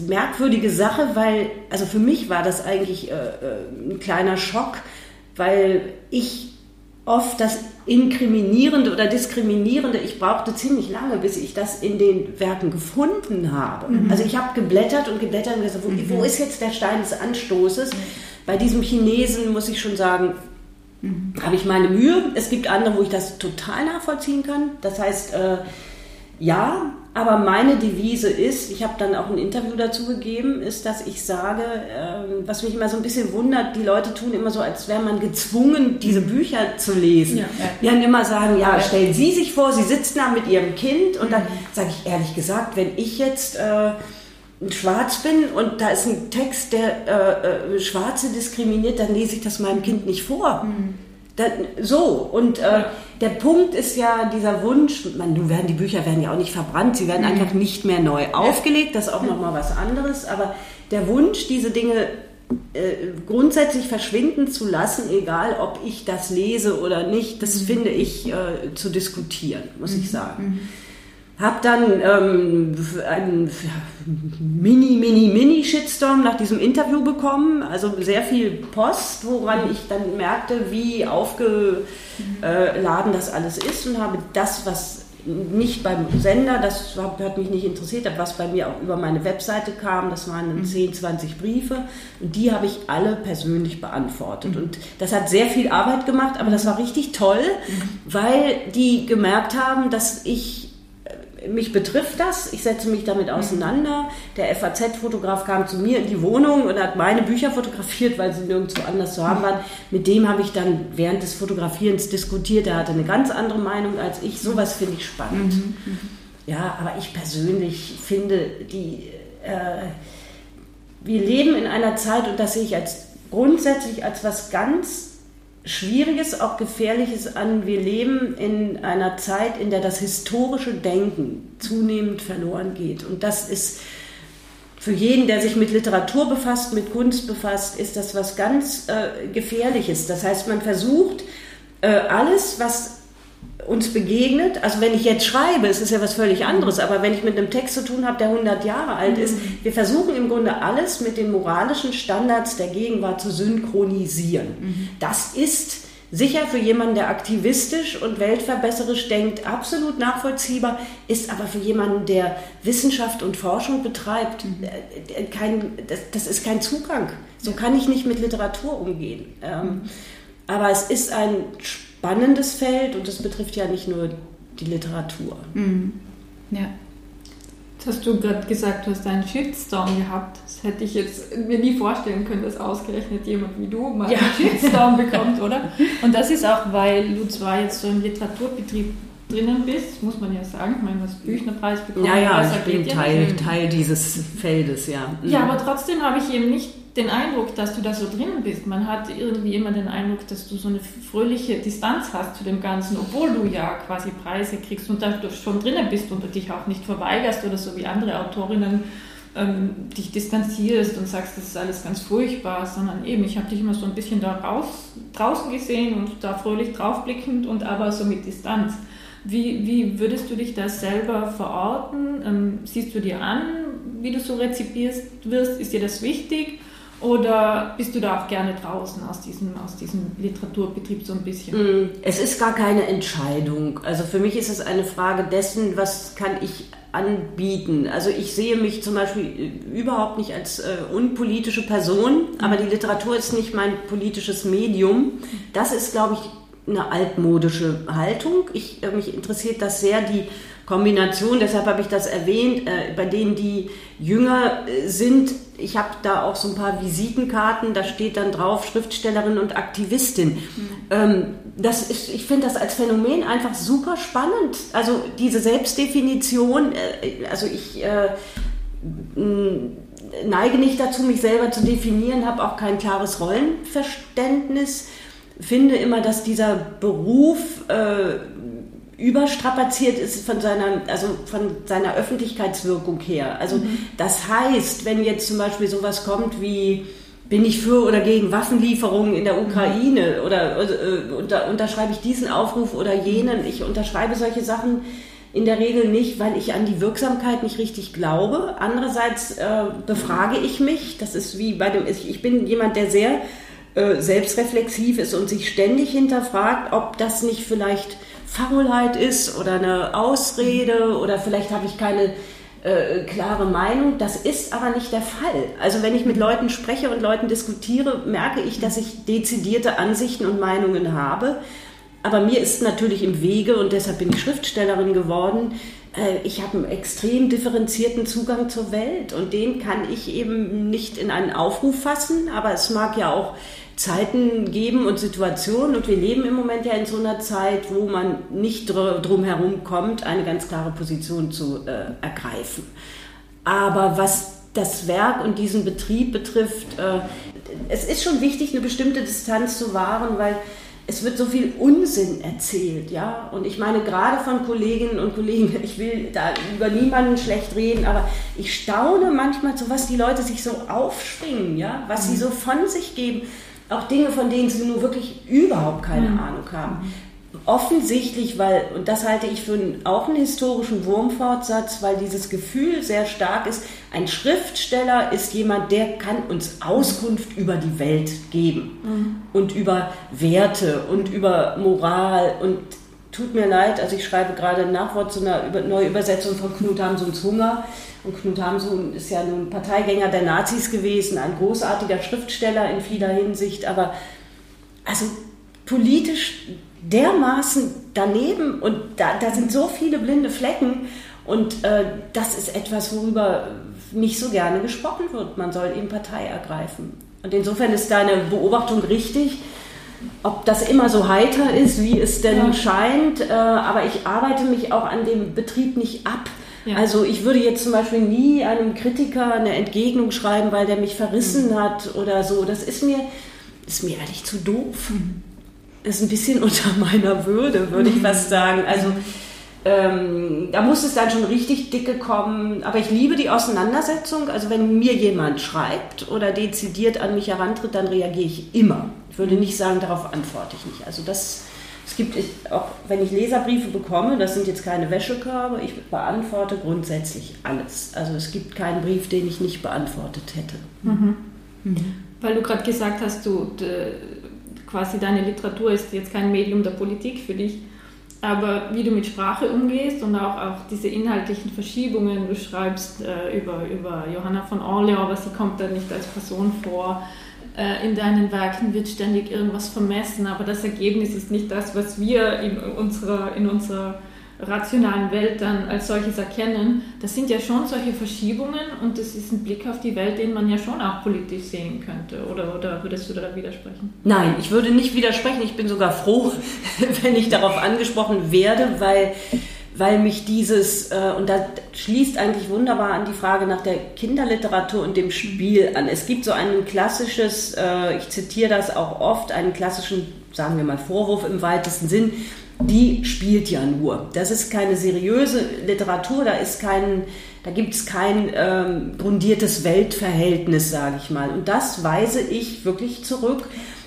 merkwürdige Sache, weil, also für mich war das eigentlich äh, äh ein kleiner Schock, weil ich oft das Inkriminierende oder Diskriminierende, ich brauchte ziemlich lange, bis ich das in den Werken gefunden habe. Mhm. Also ich habe geblättert und geblättert und gesagt, wo, mhm. wo, ist jetzt der Stein des Anstoßes? Bei diesem Chinesen muss ich schon sagen, mhm. habe ich meine Mühe. Es gibt andere, wo ich das total nachvollziehen kann. Das heißt, äh, ja, aber meine Devise ist, ich habe dann auch ein Interview dazu gegeben, ist, dass ich sage, äh, was mich immer so ein bisschen wundert, die Leute tun immer so, als wäre man gezwungen, diese mhm. Bücher zu lesen. Ja. Wir dann immer sagen, ja, stellen Sie sich vor, Sie sitzen da mit Ihrem Kind und dann mhm. sage ich ehrlich gesagt, wenn ich jetzt äh, schwarz bin und da ist ein Text, der äh, äh, Schwarze diskriminiert, dann lese ich das meinem Kind nicht vor. Mhm. Das, so, und äh, der Punkt ist ja dieser Wunsch, man, nun werden die Bücher werden ja auch nicht verbrannt, sie werden mhm. einfach nicht mehr neu aufgelegt, das ist auch nochmal was anderes, aber der Wunsch, diese Dinge äh, grundsätzlich verschwinden zu lassen, egal ob ich das lese oder nicht, das mhm. finde ich äh, zu diskutieren, muss ich mhm. sagen. Mhm. Hab dann ähm, einen mini, mini, mini Shitstorm nach diesem Interview bekommen. Also sehr viel Post, woran ich dann merkte, wie aufgeladen das alles ist und habe das, was nicht beim Sender, das hat mich nicht interessiert, aber was bei mir auch über meine Webseite kam, das waren 10, mhm. 20 Briefe und die habe ich alle persönlich beantwortet. Mhm. Und das hat sehr viel Arbeit gemacht, aber das war richtig toll, mhm. weil die gemerkt haben, dass ich mich betrifft das, ich setze mich damit auseinander. Der FAZ-Fotograf kam zu mir in die Wohnung und hat meine Bücher fotografiert, weil sie nirgendwo anders zu haben waren. Mit dem habe ich dann während des Fotografierens diskutiert. Er hatte eine ganz andere Meinung als ich. Sowas finde ich spannend. Mhm, mhm. Ja, aber ich persönlich finde, die, äh, wir leben in einer Zeit, und das sehe ich als grundsätzlich als was ganz Schwieriges, auch Gefährliches an. Wir leben in einer Zeit, in der das historische Denken zunehmend verloren geht. Und das ist für jeden, der sich mit Literatur befasst, mit Kunst befasst, ist das was ganz äh, Gefährliches. Das heißt, man versucht, äh, alles, was uns begegnet, also wenn ich jetzt schreibe, es ist ja was völlig anderes, aber wenn ich mit einem Text zu tun habe, der 100 Jahre alt ist, mhm. wir versuchen im Grunde alles mit den moralischen Standards der Gegenwart zu synchronisieren. Mhm. Das ist sicher für jemanden, der aktivistisch und weltverbesserisch denkt, absolut nachvollziehbar, ist aber für jemanden, der Wissenschaft und Forschung betreibt, mhm. Äh, äh, kein, das, das, ist kein Zugang. So kann ich nicht mit Literatur umgehen. Ähm, mhm. aber es ist ein spannendes Feld und das betrifft ja nicht nur die Literatur. Mhm. Ja. Jetzt hast du gerade gesagt, du hast einen Shitstorm gehabt. Das hätte ich jetzt mir nie vorstellen können, dass ausgerechnet jemand wie du mal ja. einen Shitstorm bekommt, oder? Und das ist auch, weil du zwar jetzt so im Literaturbetrieb drinnen bist, muss man ja sagen. Ich meine, hast Büchnerpreis bekommen. Ja, ja, ich bin Teil, Teil dieses Feldes, ja. Ja, mhm. aber trotzdem habe ich eben nicht den Eindruck, dass du da so drin bist. Man hat irgendwie immer den Eindruck, dass du so eine fröhliche Distanz hast zu dem Ganzen, obwohl du ja quasi Preise kriegst und da schon drinnen bist und du dich auch nicht verweigerst oder so wie andere Autorinnen ähm, dich distanzierst und sagst, das ist alles ganz furchtbar, sondern eben, ich habe dich immer so ein bisschen da raus, draußen gesehen und da fröhlich draufblickend und aber so mit Distanz. Wie, wie würdest du dich da selber verorten? Ähm, siehst du dir an, wie du so rezipierst wirst? Ist dir das wichtig? Oder bist du da auch gerne draußen aus diesem, aus diesem Literaturbetrieb so ein bisschen? Mm, es ist gar keine Entscheidung. Also für mich ist es eine Frage dessen, was kann ich anbieten. Also ich sehe mich zum Beispiel äh, überhaupt nicht als äh, unpolitische Person, aber die Literatur ist nicht mein politisches Medium. Das ist, glaube ich, eine altmodische Haltung. Ich, äh, mich interessiert das sehr, die Kombination, deshalb habe ich das erwähnt, äh, bei denen die jünger äh, sind. Ich habe da auch so ein paar Visitenkarten, da steht dann drauf Schriftstellerin und Aktivistin. Mhm. Ähm, das ist, ich finde das als Phänomen einfach super spannend. Also diese Selbstdefinition, äh, also ich äh, neige nicht dazu, mich selber zu definieren, habe auch kein klares Rollenverständnis finde immer, dass dieser Beruf äh, überstrapaziert ist von seiner, also von seiner Öffentlichkeitswirkung her. Also mhm. das heißt, wenn jetzt zum Beispiel sowas kommt wie bin ich für oder gegen Waffenlieferungen in der Ukraine oder äh, unter, unterschreibe ich diesen Aufruf oder jenen. Ich unterschreibe solche Sachen in der Regel nicht, weil ich an die Wirksamkeit nicht richtig glaube. Andererseits äh, befrage ich mich, das ist wie bei dem, ich bin jemand, der sehr äh, selbstreflexiv ist und sich ständig hinterfragt, ob das nicht vielleicht Faulheit ist oder eine Ausrede oder vielleicht habe ich keine äh, klare Meinung. Das ist aber nicht der Fall. Also wenn ich mit Leuten spreche und Leuten diskutiere, merke ich, dass ich dezidierte Ansichten und Meinungen habe. Aber mir ist natürlich im Wege, und deshalb bin ich Schriftstellerin geworden, ich habe einen extrem differenzierten Zugang zur Welt und den kann ich eben nicht in einen Aufruf fassen, aber es mag ja auch Zeiten geben und Situationen und wir leben im Moment ja in so einer Zeit, wo man nicht drum herum kommt, eine ganz klare Position zu äh, ergreifen. Aber was das Werk und diesen Betrieb betrifft, äh, es ist schon wichtig, eine bestimmte Distanz zu wahren, weil es wird so viel Unsinn erzählt, ja. Und ich meine gerade von Kolleginnen und Kollegen, ich will da über niemanden schlecht reden, aber ich staune manchmal, so was die Leute sich so aufschwingen, ja, was sie mhm. so von sich geben, auch Dinge, von denen sie nur wirklich überhaupt keine mhm. Ahnung haben offensichtlich, weil, und das halte ich für einen, auch einen historischen Wurmfortsatz, weil dieses Gefühl sehr stark ist, ein Schriftsteller ist jemand, der kann uns Auskunft über die Welt geben mhm. und über Werte und über Moral und tut mir leid, also ich schreibe gerade ein Nachwort zu einer Neuübersetzung von Knut Hamsuns Hunger. Und Knut Hamsun ist ja nun Parteigänger der Nazis gewesen, ein großartiger Schriftsteller in vieler Hinsicht, aber also politisch dermaßen daneben und da, da sind so viele blinde Flecken und äh, das ist etwas, worüber nicht so gerne gesprochen wird. Man soll eben Partei ergreifen. Und insofern ist deine Beobachtung richtig. Ob das immer so heiter ist, wie es denn ja. scheint, äh, aber ich arbeite mich auch an dem Betrieb nicht ab. Ja. Also ich würde jetzt zum Beispiel nie einem Kritiker eine Entgegnung schreiben, weil der mich verrissen mhm. hat oder so. Das ist mir, ist mir ehrlich zu doof. Mhm ist ein bisschen unter meiner Würde, würde ich fast sagen. Also ähm, da muss es dann schon richtig dicke kommen. Aber ich liebe die Auseinandersetzung. Also wenn mir jemand schreibt oder dezidiert an mich herantritt, dann reagiere ich immer. Ich würde nicht sagen, darauf antworte ich nicht. Also das, es gibt auch, wenn ich Leserbriefe bekomme, das sind jetzt keine Wäschekörbe, ich beantworte grundsätzlich alles. Also es gibt keinen Brief, den ich nicht beantwortet hätte. Mhm. Mhm. Weil du gerade gesagt hast, du quasi deine Literatur ist jetzt kein Medium der Politik für dich, aber wie du mit Sprache umgehst und auch, auch diese inhaltlichen Verschiebungen, du schreibst äh, über, über Johanna von Orleans, aber sie kommt da nicht als Person vor. Äh, in deinen Werken wird ständig irgendwas vermessen, aber das Ergebnis ist nicht das, was wir in unserer, in unserer rationalen Welt dann als solches erkennen, das sind ja schon solche Verschiebungen und das ist ein Blick auf die Welt, den man ja schon auch politisch sehen könnte. Oder, oder würdest du da widersprechen? Nein, ich würde nicht widersprechen. Ich bin sogar froh, wenn ich darauf angesprochen werde, weil, weil mich dieses, äh, und da schließt eigentlich wunderbar an die Frage nach der Kinderliteratur und dem Spiel an. Es gibt so ein klassisches, äh, ich zitiere das auch oft, einen klassischen, sagen wir mal, Vorwurf im weitesten Sinn, die spielt ja nur. Das ist keine seriöse Literatur, da ist kein, da gibt es kein ähm, grundiertes Weltverhältnis, sage ich mal. Und das weise ich wirklich zurück.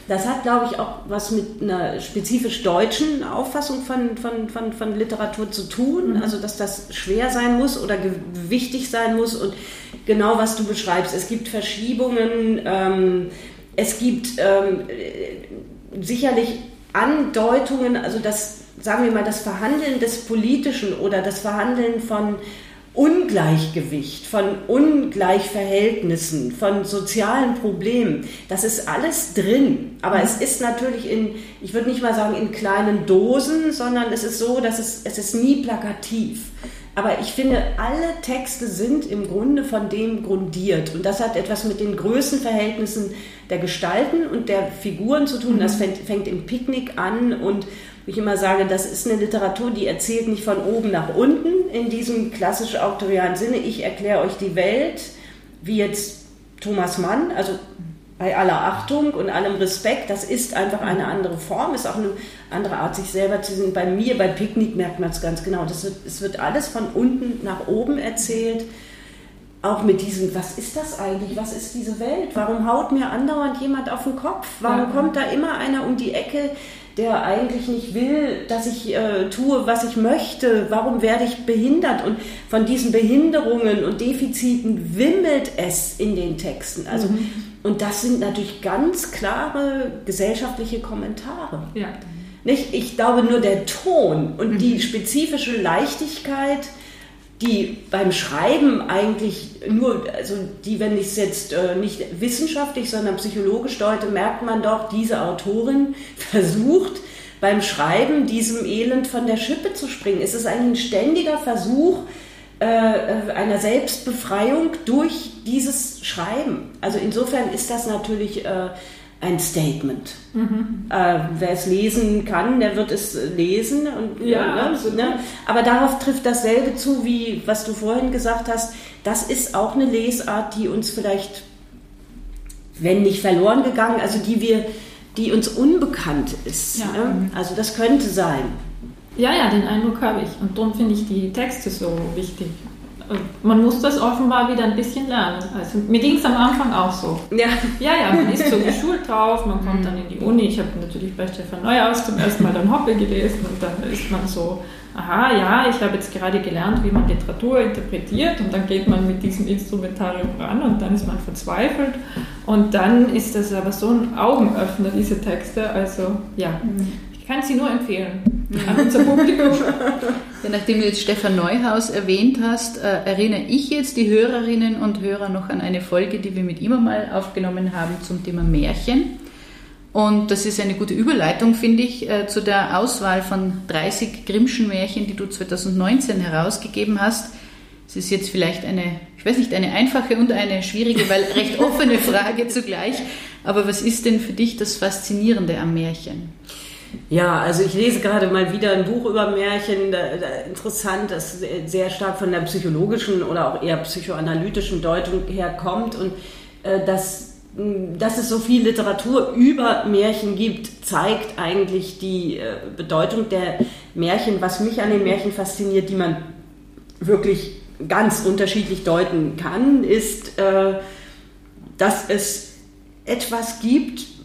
Das hat, glaube ich, auch was mit einer spezifisch deutschen Auffassung von, von, von, von Literatur zu tun. Mhm. Also, dass das schwer sein muss oder wichtig sein muss. Und genau was du beschreibst. Es gibt Verschiebungen, ähm, es gibt ähm, sicherlich Andeutungen, also das, sagen wir mal, das Verhandeln des Politischen oder das Verhandeln von Ungleichgewicht, von Ungleichverhältnissen, von sozialen Problemen, das ist alles drin. Aber mhm. es ist natürlich in, ich würde nicht mal sagen in kleinen Dosen, sondern es ist so, dass es, es ist nie plakativ. Aber ich finde, alle Texte sind im Grunde von dem grundiert. Und das hat etwas mit den Größenverhältnissen der Gestalten und der Figuren zu tun. Mhm. Das fängt, fängt im Picknick an und wie ich immer sage, das ist eine Literatur, die erzählt nicht von oben nach unten in diesem klassisch autorialen Sinne. Ich erkläre euch die Welt, wie jetzt Thomas Mann, also bei aller Achtung und allem Respekt, das ist einfach eine andere Form, ist auch eine andere Art, sich selber zu sehen. Bei mir, bei Picknick merkt man es ganz genau. Das wird, es wird alles von unten nach oben erzählt. Auch mit diesem, was ist das eigentlich? Was ist diese Welt? Warum haut mir andauernd jemand auf den Kopf? Warum ja. kommt da immer einer um die Ecke, der eigentlich nicht will, dass ich äh, tue, was ich möchte? Warum werde ich behindert? Und von diesen Behinderungen und Defiziten wimmelt es in den Texten. Also mhm und das sind natürlich ganz klare gesellschaftliche Kommentare. Ja. Nicht? Ich glaube, nur der Ton und mhm. die spezifische Leichtigkeit die beim Schreiben eigentlich nur, also die, wenn ich es jetzt äh, nicht wissenschaftlich, sondern psychologisch deute, merkt man doch, diese Autorin versucht beim Schreiben diesem Elend von der Schippe zu springen. Es ist ein ständiger Versuch äh, äh, einer Selbstbefreiung durch dieses Schreiben. Also insofern ist das natürlich äh, ein Statement. Mhm. Äh, wer es lesen kann, der wird es lesen. Und, ja, ne, ne? Aber darauf trifft dasselbe zu, wie was du vorhin gesagt hast. Das ist auch eine Lesart, die uns vielleicht, wenn nicht verloren gegangen, also die wir, die uns unbekannt ist. Ja. Ne? Also das könnte sein. Ja, ja, den Eindruck habe ich. Und darum finde ich die Texte so wichtig man muss das offenbar wieder ein bisschen lernen. Also mir ging es am Anfang auch so. Ja. ja, ja, man ist so geschult drauf, man kommt dann in die Uni. Ich habe natürlich bei Stefan Neuhaus zum ersten Mal dann Hoppe gelesen und dann ist man so, aha, ja, ich habe jetzt gerade gelernt, wie man Literatur interpretiert und dann geht man mit diesem Instrumentarium ran und dann ist man verzweifelt und dann ist das aber so ein Augenöffner, diese Texte. Also ja, mhm. Ich kann sie nur empfehlen an unser Publikum. Ja, nachdem du jetzt Stefan Neuhaus erwähnt hast, äh, erinnere ich jetzt die Hörerinnen und Hörer noch an eine Folge, die wir mit ihm mal aufgenommen haben zum Thema Märchen. Und das ist eine gute Überleitung, finde ich, äh, zu der Auswahl von 30 Grimmschen Märchen, die du 2019 herausgegeben hast. Es ist jetzt vielleicht eine, ich weiß nicht, eine einfache und eine schwierige, weil recht offene Frage zugleich. Aber was ist denn für dich das Faszinierende am Märchen? Ja, also ich lese gerade mal wieder ein Buch über Märchen, da, da, interessant, das sehr stark von der psychologischen oder auch eher psychoanalytischen Deutung herkommt und äh, dass, dass es so viel Literatur über Märchen gibt, zeigt eigentlich die äh, Bedeutung der Märchen, was mich an den Märchen fasziniert, die man wirklich ganz unterschiedlich deuten kann, ist, äh, dass es etwas gibt,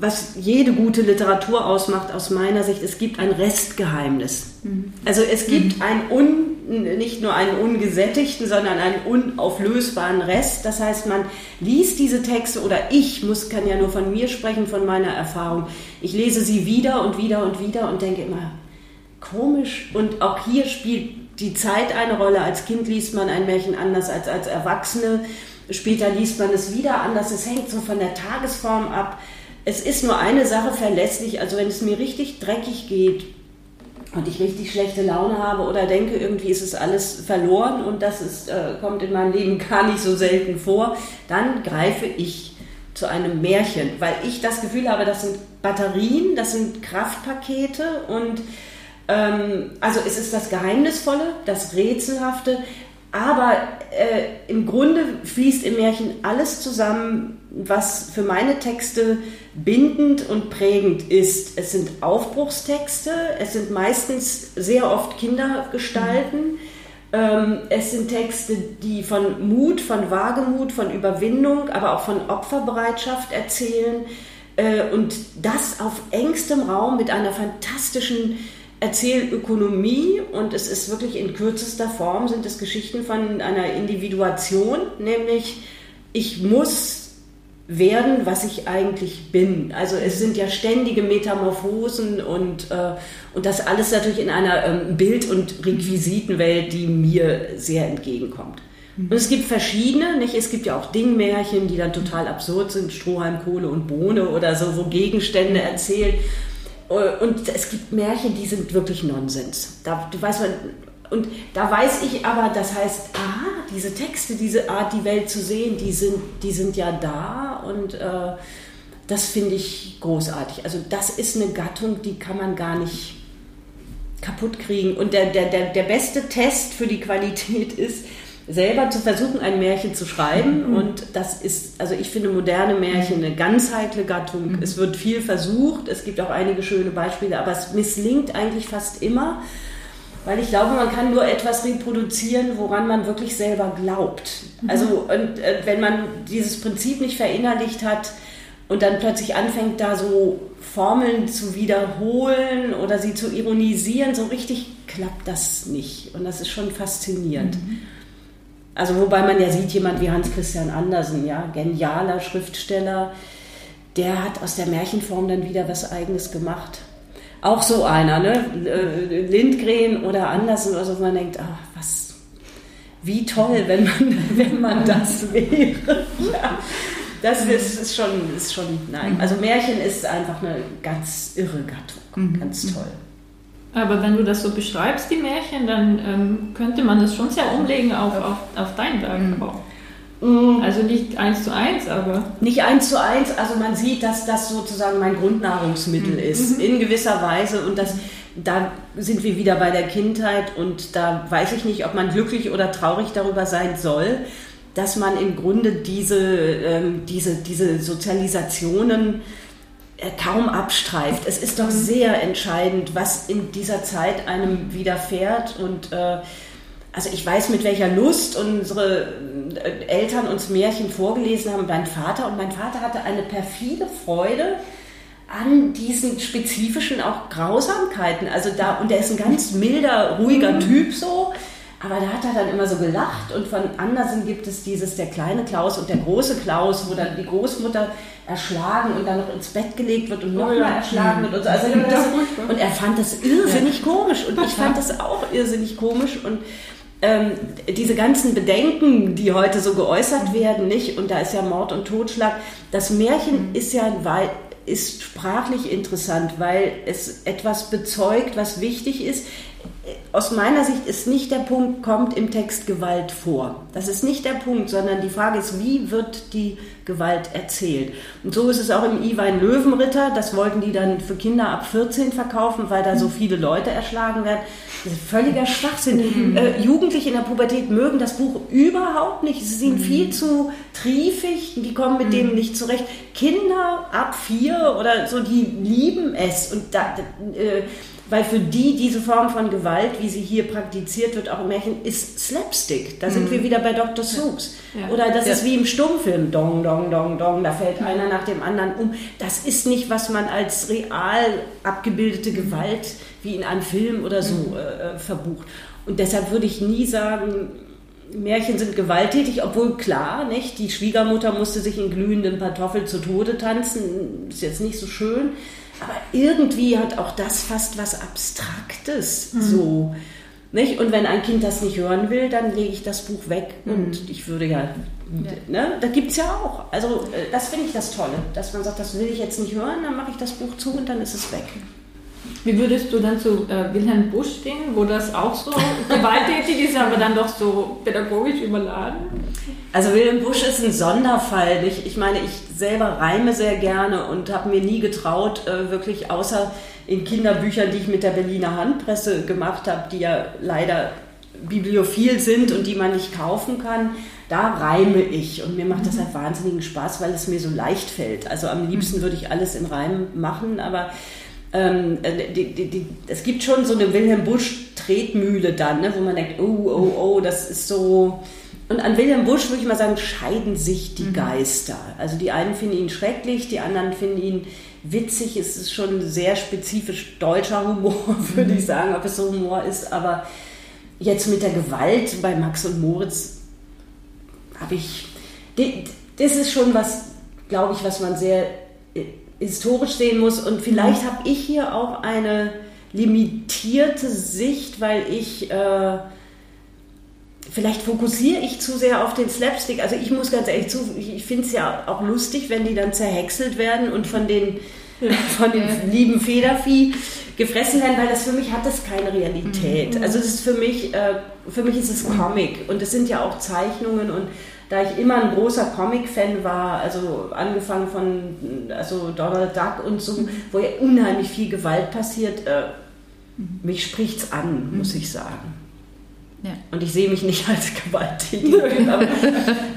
was jede gute Literatur ausmacht, aus meiner Sicht, es gibt ein Restgeheimnis. Mhm. Also es gibt mhm. ein un, nicht nur einen ungesättigten, sondern einen unauflösbaren Rest. Das heißt, man liest diese Texte oder ich muss, kann ja nur von mir sprechen, von meiner Erfahrung. Ich lese sie wieder und wieder und wieder und denke immer, komisch. Und auch hier spielt die Zeit eine Rolle. Als Kind liest man ein Märchen anders als als Erwachsene. Später liest man es wieder anders. Es hängt so von der Tagesform ab es ist nur eine Sache verlässlich, also wenn es mir richtig dreckig geht und ich richtig schlechte Laune habe oder denke, irgendwie ist es alles verloren und das ist, äh, kommt in meinem Leben gar nicht so selten vor, dann greife ich zu einem Märchen, weil ich das Gefühl habe, das sind Batterien, das sind Kraftpakete und ähm, also es ist das Geheimnisvolle, das Rätselhafte, aber äh, im Grunde fließt im Märchen alles zusammen, was für meine Texte bindend und prägend ist. Es sind Aufbruchstexte, es sind meistens sehr oft Kindergestalten. Mhm. Es sind Texte, die von Mut, von Wagemut, von Überwindung, aber auch von Opferbereitschaft erzählen. Äh, und das auf engstem Raum mit einer fantastischen Erzählökonomie und es ist wirklich in kürzester Form sind es Geschichten von einer Individuation, nämlich ich muss werden, was ich eigentlich bin. Also es sind ja ständige Metamorphosen und, äh, und das alles natürlich in einer ähm, Bild- und Requisitenwelt, die mir sehr entgegenkommt. Und es gibt verschiedene, nicht? Es gibt ja auch Dingmärchen, die dann total absurd sind, Strohhalm, Kohle und Bohne oder so, wo Gegenstände erzählt äh, und es gibt Märchen, die sind wirklich Nonsens. Da, du weißt man, und da weiß ich aber, das heißt, aha, diese Texte, diese Art, die Welt zu sehen, die sind, die sind ja da und äh, das finde ich großartig. Also das ist eine Gattung, die kann man gar nicht kaputt kriegen. Und der, der, der, der beste Test für die Qualität ist, selber zu versuchen, ein Märchen zu schreiben. Mhm. Und das ist, also ich finde moderne Märchen eine ganz heikle Gattung. Mhm. Es wird viel versucht, es gibt auch einige schöne Beispiele, aber es misslingt eigentlich fast immer. Weil ich glaube, man kann nur etwas reproduzieren, woran man wirklich selber glaubt. Mhm. Also, und äh, wenn man dieses Prinzip nicht verinnerlicht hat und dann plötzlich anfängt, da so Formeln zu wiederholen oder sie zu ironisieren, so richtig klappt das nicht. Und das ist schon faszinierend. Mhm. Also wobei man ja sieht, jemand wie Hans Christian Andersen, ja, genialer Schriftsteller, der hat aus der Märchenform dann wieder was Eigenes gemacht. Auch so einer, ne? Lindgren oder Andersen, also man denkt, ach, was, wie toll, wenn man, wenn man das wäre. Ja. Das ist, ist, schon, ist schon, nein. Also Märchen ist einfach eine ganz irre Gattung, ganz toll. Aber wenn du das so beschreibst, die Märchen, dann ähm, könnte man das schon sehr umlegen auf, auf, auf dein Werk. Mhm. Also nicht eins zu eins, aber. Nicht eins zu eins, also man sieht, dass das sozusagen mein Grundnahrungsmittel mhm. ist, mhm. in gewisser Weise. Und das, da sind wir wieder bei der Kindheit und da weiß ich nicht, ob man glücklich oder traurig darüber sein soll, dass man im Grunde diese, ähm, diese, diese Sozialisationen äh, kaum abstreift. Es ist doch mhm. sehr entscheidend, was in dieser Zeit einem widerfährt und äh, also ich weiß, mit welcher Lust unsere äh, Eltern uns Märchen vorgelesen haben, mein Vater. Und mein Vater hatte eine perfide Freude an diesen spezifischen auch Grausamkeiten. Also da, und er ist ein ganz milder, ruhiger mhm. Typ so. Aber da hat er dann immer so gelacht und von Andersen gibt es dieses, der kleine Klaus und der große Klaus, wo dann die Großmutter erschlagen und dann noch ins Bett gelegt wird und nochmal oh ja. erschlagen wird und so. Also ja, das, und er fand das irrsinnig ja. komisch und ich fand das auch irrsinnig komisch und ähm, diese ganzen Bedenken, die heute so geäußert werden, nicht, und da ist ja Mord und Totschlag, das Märchen mhm. ist ja ist sprachlich interessant, weil es etwas bezeugt, was wichtig ist aus meiner Sicht ist nicht der Punkt, kommt im Text Gewalt vor. Das ist nicht der Punkt, sondern die Frage ist, wie wird die Gewalt erzählt? Und so ist es auch im Iwein Löwenritter. Das wollten die dann für Kinder ab 14 verkaufen, weil da so viele Leute erschlagen werden. Das ist völliger Schwachsinn. Mhm. Äh, Jugendliche in der Pubertät mögen das Buch überhaupt nicht. Sie sind mhm. viel zu triefig, die kommen mit mhm. dem nicht zurecht. Kinder ab vier oder so, die lieben es. Und da, äh, weil für die diese Form von Gewalt, wie sie hier praktiziert wird, auch im Märchen, ist Slapstick. Da sind mhm. wir wieder bei Dr. Seuss. Ja. Oder das ja. ist wie im Stummfilm, dong, dong, dong, dong, da fällt einer nach dem anderen um. Das ist nicht, was man als real abgebildete Gewalt wie in einem Film oder so mhm. äh, äh, verbucht. Und deshalb würde ich nie sagen, Märchen sind gewalttätig, obwohl klar, nicht? Die Schwiegermutter musste sich in glühenden Pantoffeln zu Tode tanzen, ist jetzt nicht so schön. Aber irgendwie hat auch das fast was Abstraktes. Mhm. So. Nicht? Und wenn ein Kind das nicht hören will, dann lege ich das Buch weg. Mhm. Und ich würde ja, ja. Ne, da gibt es ja auch. Also äh, das finde ich das Tolle, dass man sagt, das will ich jetzt nicht hören, dann mache ich das Buch zu und dann ist es weg. Wie würdest du dann zu äh, Wilhelm Busch stehen, wo das auch so gewalttätig ist, aber dann doch so pädagogisch überladen? Also Wilhelm Busch ist ein Sonderfall. Ich, ich meine, ich selber reime sehr gerne und habe mir nie getraut, äh, wirklich außer in Kinderbüchern, die ich mit der Berliner Handpresse gemacht habe, die ja leider bibliophil sind und die man nicht kaufen kann, da reime ich. Und mir macht das halt wahnsinnigen Spaß, weil es mir so leicht fällt. Also am liebsten würde ich alles in Reim machen, aber ähm, äh, die, die, die, es gibt schon so eine Wilhelm Busch-Tretmühle dann, ne, wo man denkt, oh, oh, oh, das ist so. Und an Wilhelm Busch würde ich mal sagen, scheiden sich die mhm. Geister. Also die einen finden ihn schrecklich, die anderen finden ihn witzig. Es ist schon sehr spezifisch deutscher Humor, würde mhm. ich sagen, ob es so Humor ist. Aber jetzt mit der Gewalt bei Max und Moritz habe ich. Das ist schon was, glaube ich, was man sehr äh, historisch sehen muss. Und vielleicht habe ich hier auch eine limitierte Sicht, weil ich, äh, vielleicht fokussiere ich zu sehr auf den Slapstick. Also ich muss ganz ehrlich zu, ich finde es ja auch lustig, wenn die dann zerhäckselt werden und von den, von dem lieben Federvieh gefressen werden, weil das für mich hat das keine Realität. Mhm. Also es ist für mich, äh, für mich ist es Comic und es sind ja auch Zeichnungen und da ich immer ein großer Comic-Fan war, also angefangen von also Donald Duck und so, wo ja unheimlich viel Gewalt passiert, äh, mich spricht's an, muss ich sagen. Ja. Und ich sehe mich nicht als gewalttätig. aber,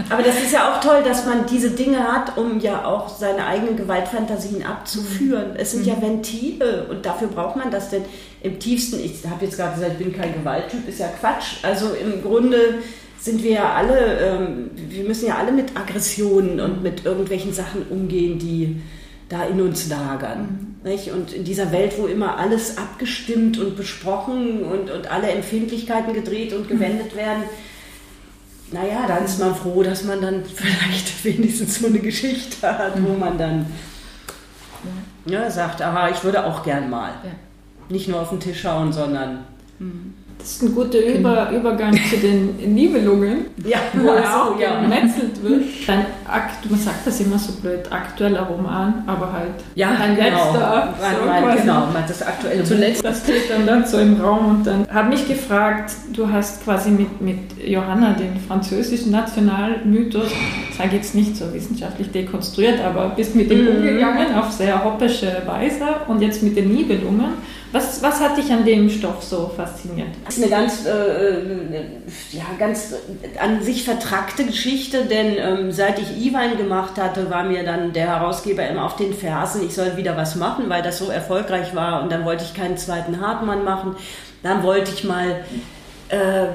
aber, das ist ja auch toll, dass man diese Dinge hat, um ja auch seine eigenen Gewaltfantasien abzuführen. Es sind mhm. ja Ventile und dafür braucht man das denn im tiefsten. Ich habe jetzt gerade gesagt, ich bin kein Gewalttyp, ist ja Quatsch. Also im Grunde sind wir ja alle, ähm, wir müssen ja alle mit Aggressionen und mit irgendwelchen Sachen umgehen, die da in uns lagern. Mhm. Nicht? Und in dieser Welt, wo immer alles abgestimmt und besprochen und, und alle Empfindlichkeiten gedreht und gewendet mhm. werden, naja, dann ist man froh, dass man dann vielleicht wenigstens so eine Geschichte hat, mhm. wo man dann ja. Ja, sagt, aha, ich würde auch gern mal. Ja. Nicht nur auf den Tisch schauen, sondern mhm. Das ist ein guter Über Übergang zu den Nibelungen, ja, wo ja auch ja. gemetzelt wird. Ein Akt, man sagt das immer so blöd, aktueller Roman, aber halt ja, ein genau. letzter. So mein, genau, das aktuelle Zuletzt, das steht dann, dann so im Raum und dann habe mich gefragt, du hast quasi mit, mit Johanna den französischen Nationalmythos, sage jetzt nicht so wissenschaftlich dekonstruiert, aber bist mit dem mhm. umgegangen auf sehr hoppische Weise und jetzt mit den Nibelungen. Was, was hat dich an dem Stoff so fasziniert? Das ist eine ganz, äh, ja, ganz an sich vertrackte Geschichte, denn ähm, seit ich E-Wein gemacht hatte, war mir dann der Herausgeber immer auf den Fersen, ich soll wieder was machen, weil das so erfolgreich war und dann wollte ich keinen zweiten Hartmann machen. Dann wollte ich mal äh,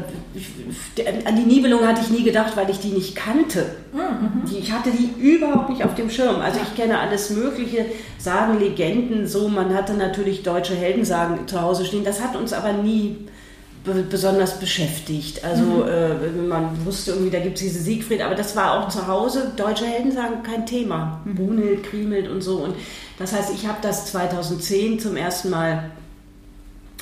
an die Nibelung hatte ich nie gedacht, weil ich die nicht kannte. Mhm. Ich hatte die überhaupt nicht auf dem Schirm. Also ich kenne alles Mögliche, Sagen, Legenden, so. Man hatte natürlich deutsche Heldensagen zu Hause stehen. Das hat uns aber nie besonders beschäftigt. Also mhm. äh, man wusste irgendwie, da gibt es diese Siegfried, aber das war auch zu Hause, deutsche Heldensagen kein Thema. Mhm. Brunhild, Kriemhild und so. Und das heißt, ich habe das 2010 zum ersten Mal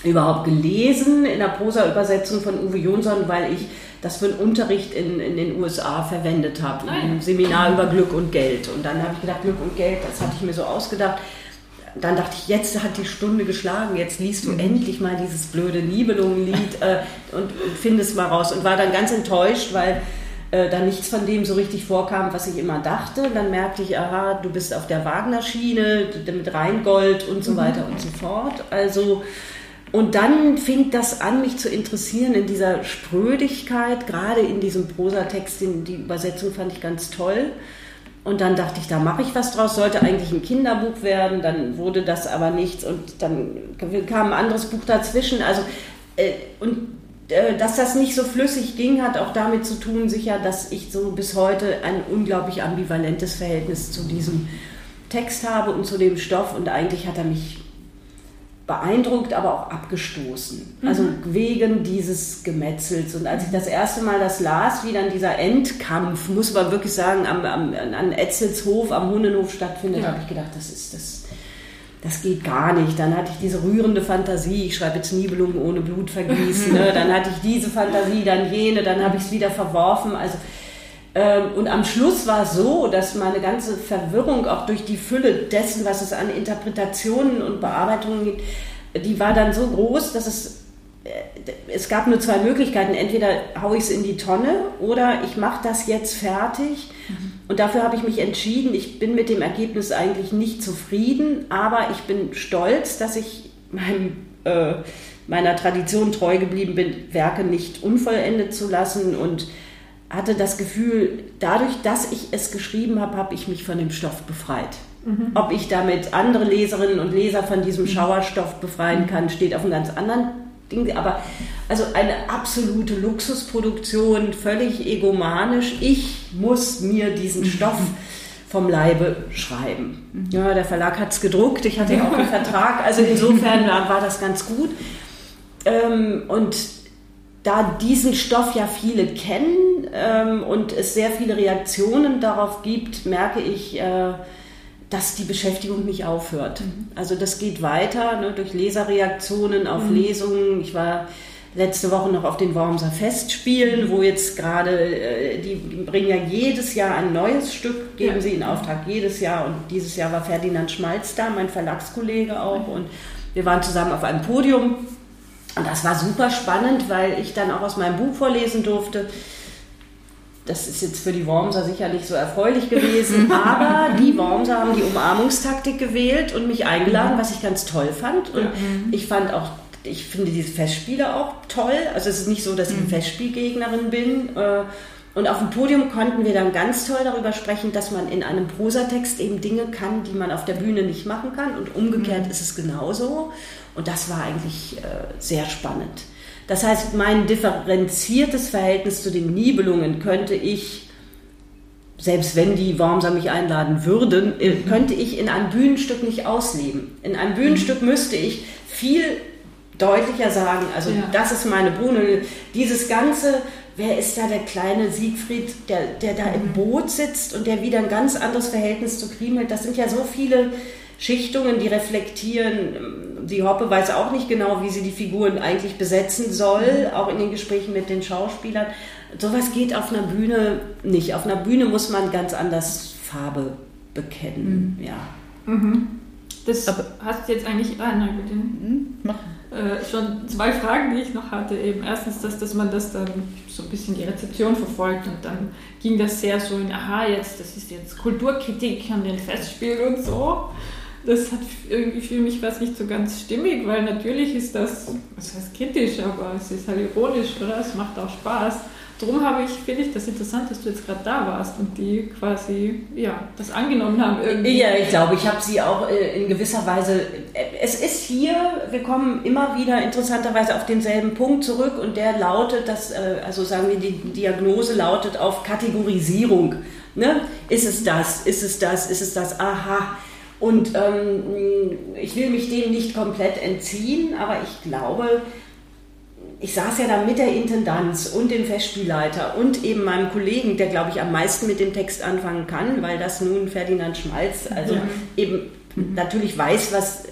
überhaupt gelesen in der Prosa-Übersetzung von Uwe Jonsson, weil ich das für einen Unterricht in, in den USA verwendet habe, ein Seminar über Glück und Geld. Und dann habe ich gedacht, Glück und Geld, das hatte ich mir so ausgedacht. Dann dachte ich, jetzt hat die Stunde geschlagen, jetzt liest du mhm. endlich mal dieses blöde Nibelungenlied äh, und, und findest mal raus. Und war dann ganz enttäuscht, weil äh, da nichts von dem so richtig vorkam, was ich immer dachte. Und dann merkte ich, aha, du bist auf der Wagner-Schiene mit Rheingold und so mhm. weiter und so fort. Also und dann fing das an, mich zu interessieren in dieser Sprödigkeit, gerade in diesem Prosatext, die Übersetzung fand ich ganz toll. Und dann dachte ich, da mache ich was draus, sollte eigentlich ein Kinderbuch werden, dann wurde das aber nichts. Und dann kam ein anderes Buch dazwischen. Also, äh, und äh, dass das nicht so flüssig ging, hat auch damit zu tun, sicher, dass ich so bis heute ein unglaublich ambivalentes Verhältnis zu diesem Text habe und zu dem Stoff. Und eigentlich hat er mich beeindruckt, aber auch abgestoßen. Mhm. Also wegen dieses Gemetzels. Und als ich das erste Mal das las, wie dann dieser Endkampf, muss man wirklich sagen, am, am, an Etzelshof, am Hunnenhof stattfindet, ja. habe ich gedacht, das ist das. Das geht gar nicht. Dann hatte ich diese rührende Fantasie, ich schreibe jetzt Nibelungen ohne Blut vergießen. Ne? Dann hatte ich diese Fantasie, dann jene, dann habe ich es wieder verworfen. Also und am Schluss war es so, dass meine ganze Verwirrung auch durch die Fülle dessen, was es an Interpretationen und Bearbeitungen gibt, die war dann so groß, dass es äh, es gab nur zwei Möglichkeiten. Entweder haue ich es in die Tonne oder ich mache das jetzt fertig. Mhm. Und dafür habe ich mich entschieden. Ich bin mit dem Ergebnis eigentlich nicht zufrieden, aber ich bin stolz, dass ich meinem, äh, meiner Tradition treu geblieben bin, Werke nicht unvollendet zu lassen und hatte das Gefühl, dadurch, dass ich es geschrieben habe, habe ich mich von dem Stoff befreit. Mhm. Ob ich damit andere Leserinnen und Leser von diesem mhm. Schauerstoff befreien mhm. kann, steht auf einem ganz anderen Ding. Aber also eine absolute Luxusproduktion, völlig egomanisch. Ich muss mir diesen mhm. Stoff vom Leibe schreiben. Ja, der Verlag hat es gedruckt, ich hatte ja auch einen Vertrag, also insofern war das ganz gut. Ähm, und da diesen Stoff ja viele kennen ähm, und es sehr viele Reaktionen darauf gibt, merke ich, äh, dass die Beschäftigung nicht aufhört. Mhm. Also das geht weiter ne, durch Leserreaktionen auf mhm. Lesungen. Ich war letzte Woche noch auf den Wormser Festspielen, wo jetzt gerade, äh, die bringen ja jedes Jahr ein neues Stück, geben ja. sie in Auftrag jedes Jahr. Und dieses Jahr war Ferdinand Schmalz da, mein Verlagskollege auch. Und wir waren zusammen auf einem Podium und das war super spannend, weil ich dann auch aus meinem Buch vorlesen durfte. Das ist jetzt für die Wormser sicher nicht so erfreulich gewesen, aber die Wormser haben die Umarmungstaktik gewählt und mich eingeladen, was ich ganz toll fand. Und ich fand auch, ich finde diese Festspiele auch toll. Also es ist nicht so, dass ich eine mhm. Festspielgegnerin bin. Äh, und auf dem Podium konnten wir dann ganz toll darüber sprechen, dass man in einem Prosatext eben Dinge kann, die man auf der Bühne nicht machen kann. Und umgekehrt mhm. ist es genauso. Und das war eigentlich äh, sehr spannend. Das heißt, mein differenziertes Verhältnis zu den Nibelungen könnte ich, selbst wenn die Wormser mich einladen würden, mhm. könnte ich in einem Bühnenstück nicht ausleben. In einem Bühnenstück mhm. müsste ich viel deutlicher sagen, also ja. das ist meine Brune, dieses ganze wer ist da der kleine Siegfried, der, der da im Boot sitzt und der wieder ein ganz anderes Verhältnis zu Kriemhild? Das sind ja so viele Schichtungen, die reflektieren, die Hoppe weiß auch nicht genau, wie sie die Figuren eigentlich besetzen soll, auch in den Gesprächen mit den Schauspielern. Sowas geht auf einer Bühne nicht. Auf einer Bühne muss man ganz anders Farbe bekennen. Mhm. Ja. Mhm. Das Aber hast du jetzt eigentlich. Ah, nein, bitte. Mhm, mach. Äh, schon zwei Fragen, die ich noch hatte. Eben erstens, dass, dass man das dann so ein bisschen die Rezeption verfolgt und dann ging das sehr so in, aha, jetzt, das ist jetzt Kulturkritik an den Festspielen und so. Das hat irgendwie für mich was nicht so ganz stimmig, weil natürlich ist das, was heißt kritisch, aber es ist halt ironisch, oder? Es macht auch Spaß. Darum habe ich, finde ich das interessant, dass du jetzt gerade da warst und die quasi ja, das angenommen haben. Irgendwie. Ja, ich glaube, ich habe sie auch äh, in gewisser Weise. Äh, es ist hier, wir kommen immer wieder interessanterweise auf denselben Punkt zurück und der lautet, dass, äh, also sagen wir, die Diagnose lautet auf Kategorisierung. Ne? Ist es das? Ist es das? Ist es das? Aha. Und ähm, ich will mich dem nicht komplett entziehen, aber ich glaube, ich saß ja da mit der Intendanz und dem Festspielleiter und eben meinem Kollegen, der, glaube ich, am meisten mit dem Text anfangen kann, weil das nun Ferdinand Schmalz, also ja. eben mhm. natürlich weiß, was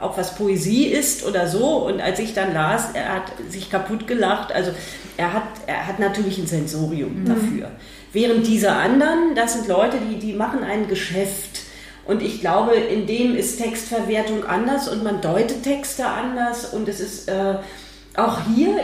auch was Poesie ist oder so. Und als ich dann las, er hat sich kaputt gelacht. Also er hat, er hat natürlich ein Sensorium mhm. dafür. Während diese anderen, das sind Leute, die, die machen ein Geschäft. Und ich glaube, in dem ist Textverwertung anders und man deutet Texte anders und es ist äh, auch hier,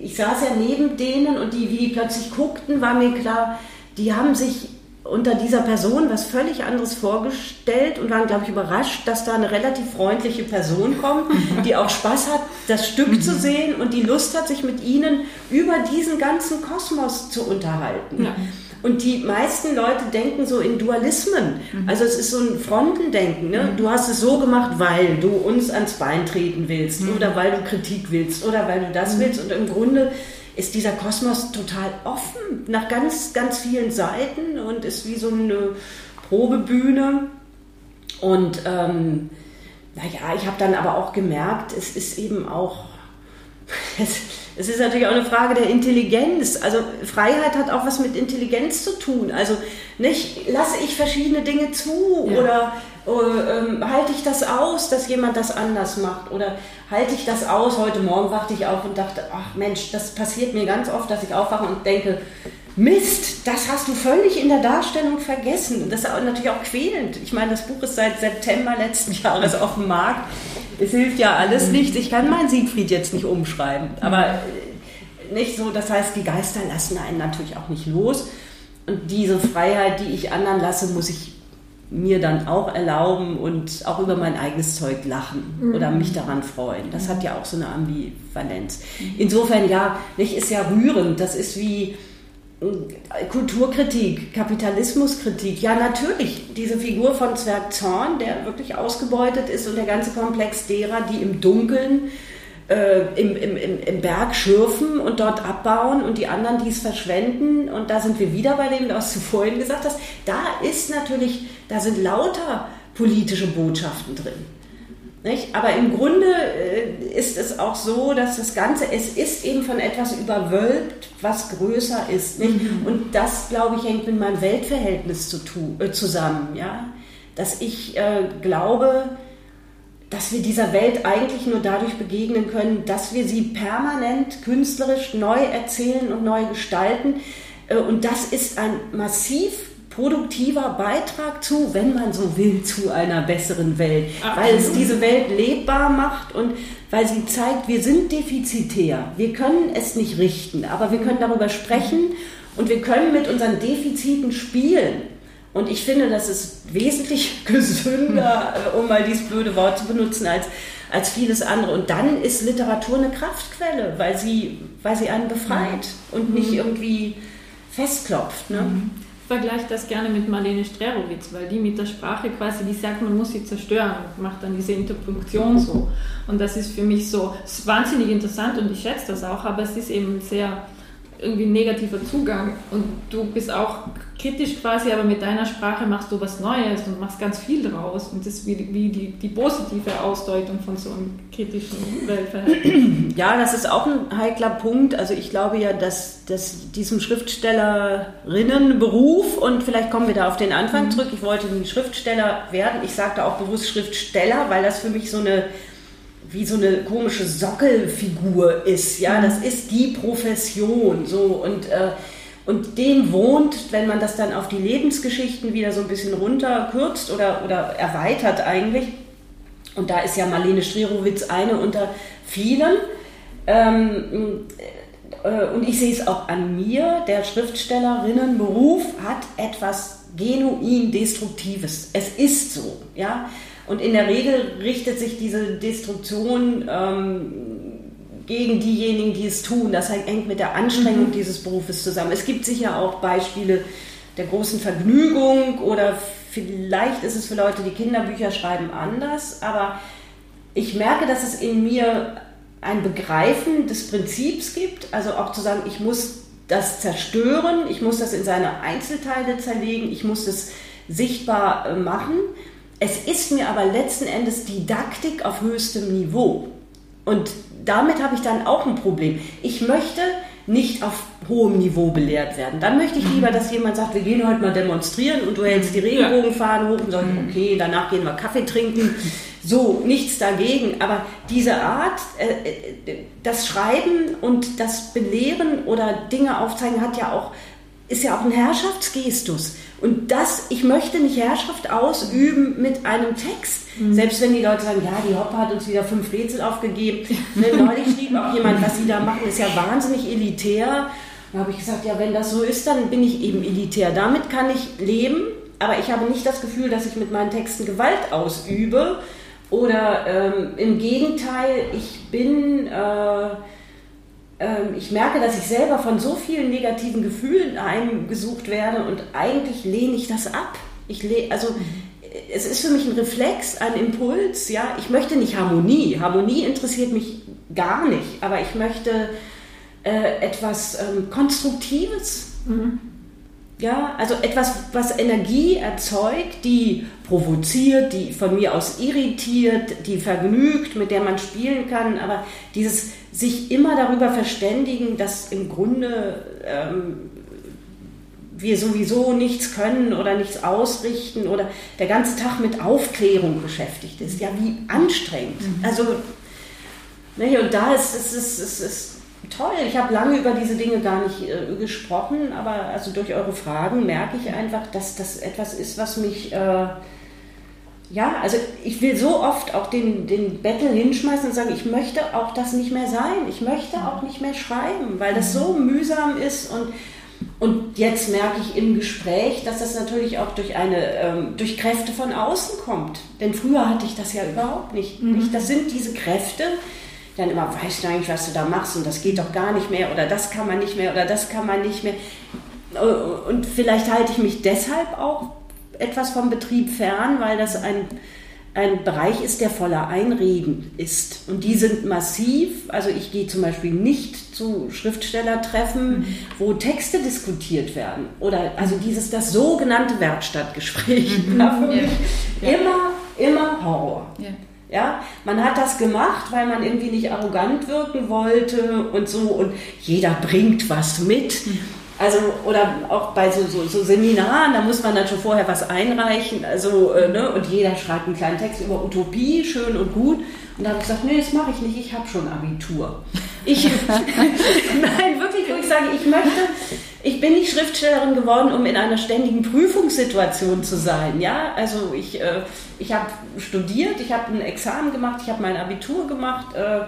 ich, ich saß ja neben denen und die, wie die plötzlich guckten, war mir klar, die haben sich unter dieser Person was völlig anderes vorgestellt und waren, glaube ich, überrascht, dass da eine relativ freundliche Person kommt, die auch Spaß hat, das Stück zu sehen und die Lust hat, sich mit ihnen über diesen ganzen Kosmos zu unterhalten. Ja. Und die meisten Leute denken so in Dualismen. Mhm. Also es ist so ein Frontendenken. Ne? Mhm. Du hast es so gemacht, weil du uns ans Bein treten willst mhm. oder weil du Kritik willst oder weil du das mhm. willst. Und im Grunde ist dieser Kosmos total offen nach ganz, ganz vielen Seiten und ist wie so eine Probebühne. Und ähm, naja, ich habe dann aber auch gemerkt, es ist eben auch... Es, ist natürlich auch eine Frage der Intelligenz. Also Freiheit hat auch was mit Intelligenz zu tun. Also nicht lasse ich verschiedene Dinge zu ja. oder äh, halte ich das aus, dass jemand das anders macht oder halte ich das aus. Heute Morgen wachte ich auf und dachte, ach Mensch, das passiert mir ganz oft, dass ich aufwache und denke, Mist, das hast du völlig in der Darstellung vergessen. Das ist natürlich auch quälend. Ich meine, das Buch ist seit September letzten Jahres auf dem Markt es hilft ja alles mhm. nichts. Ich kann meinen Siegfried jetzt nicht umschreiben. Aber äh, nicht so, das heißt, die Geister lassen einen natürlich auch nicht los. Und diese Freiheit, die ich anderen lasse, muss ich mir dann auch erlauben und auch über mein eigenes Zeug lachen mhm. oder mich daran freuen. Das hat ja auch so eine Ambivalenz. Mhm. Insofern, ja, nicht ist ja rührend. Das ist wie, Kulturkritik, Kapitalismuskritik, ja natürlich, diese Figur von Zwerg Zorn, der wirklich ausgebeutet ist und der ganze Komplex derer, die im Dunkeln äh, im, im, im Berg schürfen und dort abbauen und die anderen, die es verschwenden. Und da sind wir wieder bei dem, was du vorhin gesagt hast. Da ist natürlich, da sind lauter politische Botschaften drin. Nicht? Aber im Grunde äh, ist es auch so, dass das Ganze, es ist eben von etwas überwölbt, was größer ist. Nicht? Mhm. Und das, glaube ich, hängt mit meinem Weltverhältnis zu äh, zusammen. Ja? Dass ich äh, glaube, dass wir dieser Welt eigentlich nur dadurch begegnen können, dass wir sie permanent künstlerisch neu erzählen und neu gestalten. Äh, und das ist ein massiv produktiver Beitrag zu, wenn man so will, zu einer besseren Welt, Absolut. weil es diese Welt lebbar macht und weil sie zeigt, wir sind defizitär, wir können es nicht richten, aber wir können darüber sprechen und wir können mit unseren Defiziten spielen. Und ich finde, das ist wesentlich gesünder, äh, um mal dieses blöde Wort zu benutzen, als, als vieles andere. Und dann ist Literatur eine Kraftquelle, weil sie, weil sie einen befreit mhm. und nicht irgendwie festklopft. Ne? Vergleiche das gerne mit Marlene Strerowitz, weil die mit der Sprache quasi, die sagt, man muss sie zerstören und macht dann diese Interpunktion so. Und das ist für mich so, wahnsinnig interessant und ich schätze das auch, aber es ist eben sehr irgendwie ein negativer Zugang und du bist auch kritisch quasi, aber mit deiner Sprache machst du was Neues und machst ganz viel draus und das ist wie, wie die, die positive Ausdeutung von so einem kritischen Weltverhältnis. Ja, das ist auch ein heikler Punkt. Also ich glaube ja, dass, dass diesem Schriftstellerinnenberuf und vielleicht kommen wir da auf den Anfang mhm. zurück, ich wollte nie Schriftsteller werden. Ich sagte auch bewusst Schriftsteller, weil das für mich so eine wie so eine komische Sockelfigur ist. Ja, das ist die Profession. So und äh, und dem wohnt, wenn man das dann auf die Lebensgeschichten wieder so ein bisschen runterkürzt oder, oder erweitert eigentlich, und da ist ja Marlene Strerowitz eine unter vielen, ähm, äh, und ich sehe es auch an mir, der Schriftstellerinnenberuf hat etwas genuin Destruktives. Es ist so, ja. Und in der Regel richtet sich diese Destruktion ähm, gegen diejenigen, die es tun. Das hängt mit der Anstrengung mhm. dieses Berufes zusammen. Es gibt sicher auch Beispiele der großen Vergnügung oder vielleicht ist es für Leute, die Kinderbücher schreiben, anders. Aber ich merke, dass es in mir ein Begreifen des Prinzips gibt, also auch zu sagen, ich muss das zerstören, ich muss das in seine Einzelteile zerlegen, ich muss es sichtbar äh, machen. Es ist mir aber letzten Endes Didaktik auf höchstem Niveau. Und damit habe ich dann auch ein Problem. Ich möchte nicht auf hohem Niveau belehrt werden. Dann möchte ich lieber, dass jemand sagt, wir gehen heute mal demonstrieren und du hältst die Regenbogenfahnen hoch und sagst, mhm. okay, danach gehen wir Kaffee trinken. So, nichts dagegen. Aber diese Art, äh, äh, das Schreiben und das Belehren oder Dinge aufzeigen hat ja auch, ist ja auch ein Herrschaftsgestus. Und das, ich möchte nicht Herrschaft ausüben mit einem Text. Mhm. Selbst wenn die Leute sagen, ja, die Hoppe hat uns wieder fünf Rätsel aufgegeben. Ne, neulich schrieb auch jemand, was sie da machen, ist ja wahnsinnig elitär. Da habe ich gesagt, ja, wenn das so ist, dann bin ich eben elitär. Damit kann ich leben, aber ich habe nicht das Gefühl, dass ich mit meinen Texten Gewalt ausübe. Oder ähm, im Gegenteil, ich bin... Äh, ich merke, dass ich selber von so vielen negativen Gefühlen eingesucht werde und eigentlich lehne ich das ab. Ich lehne, also mhm. es ist für mich ein Reflex, ein Impuls. Ja, ich möchte nicht Harmonie. Harmonie interessiert mich gar nicht, aber ich möchte äh, etwas ähm, Konstruktives. Mhm. Ja, also etwas, was Energie erzeugt, die provoziert, die von mir aus irritiert, die vergnügt, mit der man spielen kann, aber dieses sich immer darüber verständigen, dass im Grunde ähm, wir sowieso nichts können oder nichts ausrichten oder der ganze Tag mit Aufklärung beschäftigt ist. Ja, wie anstrengend. Mhm. Also, ne, und da ist es ist, ist, ist, toll. Ich habe lange über diese Dinge gar nicht äh, gesprochen, aber also durch eure Fragen merke ich einfach, dass das etwas ist, was mich. Äh, ja, also ich will so oft auch den, den Battle hinschmeißen und sagen, ich möchte auch das nicht mehr sein. Ich möchte auch nicht mehr schreiben, weil das so mühsam ist und und jetzt merke ich im Gespräch, dass das natürlich auch durch eine ähm, durch Kräfte von außen kommt. Denn früher hatte ich das ja überhaupt nicht. Mhm. nicht. Das sind diese Kräfte, dann immer weißt du eigentlich, was du da machst und das geht doch gar nicht mehr oder das kann man nicht mehr oder das kann man nicht mehr. Und vielleicht halte ich mich deshalb auch etwas vom Betrieb fern, weil das ein, ein Bereich ist, der voller Einreden ist. Und die sind massiv. Also ich gehe zum Beispiel nicht zu Schriftstellertreffen, mhm. wo Texte diskutiert werden. Oder also dieses das sogenannte Werkstattgespräch mhm. war für mich ja. immer, immer Horror. Ja. Ja, man hat das gemacht, weil man irgendwie nicht arrogant wirken wollte und so und jeder bringt was mit. Mhm. Also, oder auch bei so, so, so, Seminaren, da muss man dann schon vorher was einreichen. Also, äh, ne, und jeder schreibt einen kleinen Text über Utopie, schön und gut. Und da habe ich gesagt, nee, das mache ich nicht, ich habe schon Abitur. Ich, nein, wirklich, wo ich sage, ich möchte, ich bin nicht Schriftstellerin geworden, um in einer ständigen Prüfungssituation zu sein. Ja, also ich, äh, ich habe studiert, ich habe ein Examen gemacht, ich habe mein Abitur gemacht. Äh,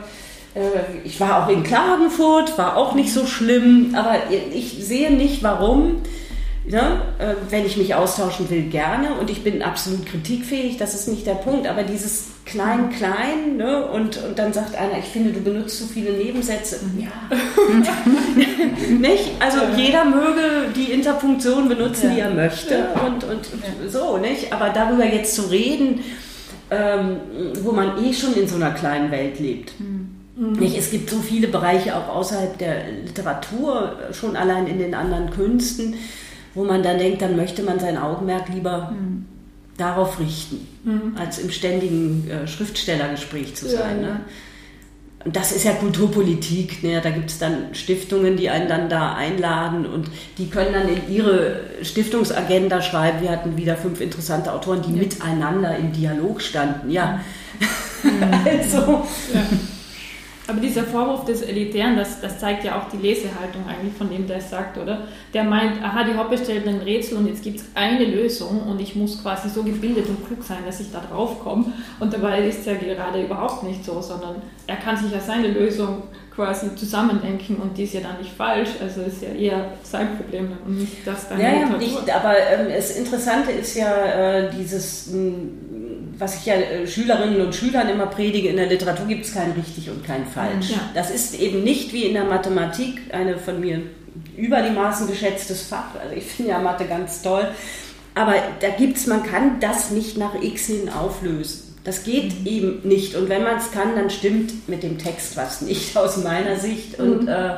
ich war auch in Klagenfurt, war auch nicht so schlimm, aber ich sehe nicht, warum. Ne? Wenn ich mich austauschen will, gerne und ich bin absolut kritikfähig, das ist nicht der Punkt, aber dieses Klein-Klein ne? und, und dann sagt einer, ich finde, du benutzt zu viele Nebensätze. Ja. nicht? Also jeder möge die Interpunktion benutzen, ja. die er möchte ja. und, und, und so, nicht? Aber darüber jetzt zu reden, ähm, wo man eh schon in so einer kleinen Welt lebt. Mhm Mhm. Es gibt so viele Bereiche auch außerhalb der Literatur, schon allein in den anderen Künsten, wo man dann denkt, dann möchte man sein Augenmerk lieber mhm. darauf richten, mhm. als im ständigen äh, Schriftstellergespräch zu sein. Ja, ne? das ist ja Kulturpolitik. Ne? Da gibt es dann Stiftungen, die einen dann da einladen und die können dann in ihre Stiftungsagenda schreiben. Wir hatten wieder fünf interessante Autoren, die ja. miteinander im Dialog standen. Ja, mhm. also. Ja. Aber dieser Vorwurf des Elitären, das, das zeigt ja auch die Lesehaltung eigentlich von dem, der es sagt, oder? Der meint, aha, die Hoppe stellt ein Rätsel und jetzt gibt es eine Lösung und ich muss quasi so gebildet und klug sein, dass ich da drauf komme. Und dabei ist es ja gerade überhaupt nicht so, sondern er kann sich ja seine Lösung quasi zusammendenken und die ist ja dann nicht falsch. Also ist ja eher sein Problem und nicht das dann. Ja, ja, aber ähm, das Interessante ist ja äh, dieses was ich ja äh, Schülerinnen und Schülern immer predige, in der Literatur gibt es kein richtig und kein falsch. Ja. Das ist eben nicht wie in der Mathematik eine von mir über die Maßen geschätztes Fach. Also ich finde ja Mathe ganz toll. Aber da gibt es, man kann das nicht nach X hin auflösen. Das geht mhm. eben nicht. Und wenn man es kann, dann stimmt mit dem Text was nicht aus meiner Sicht. Und, mhm. äh,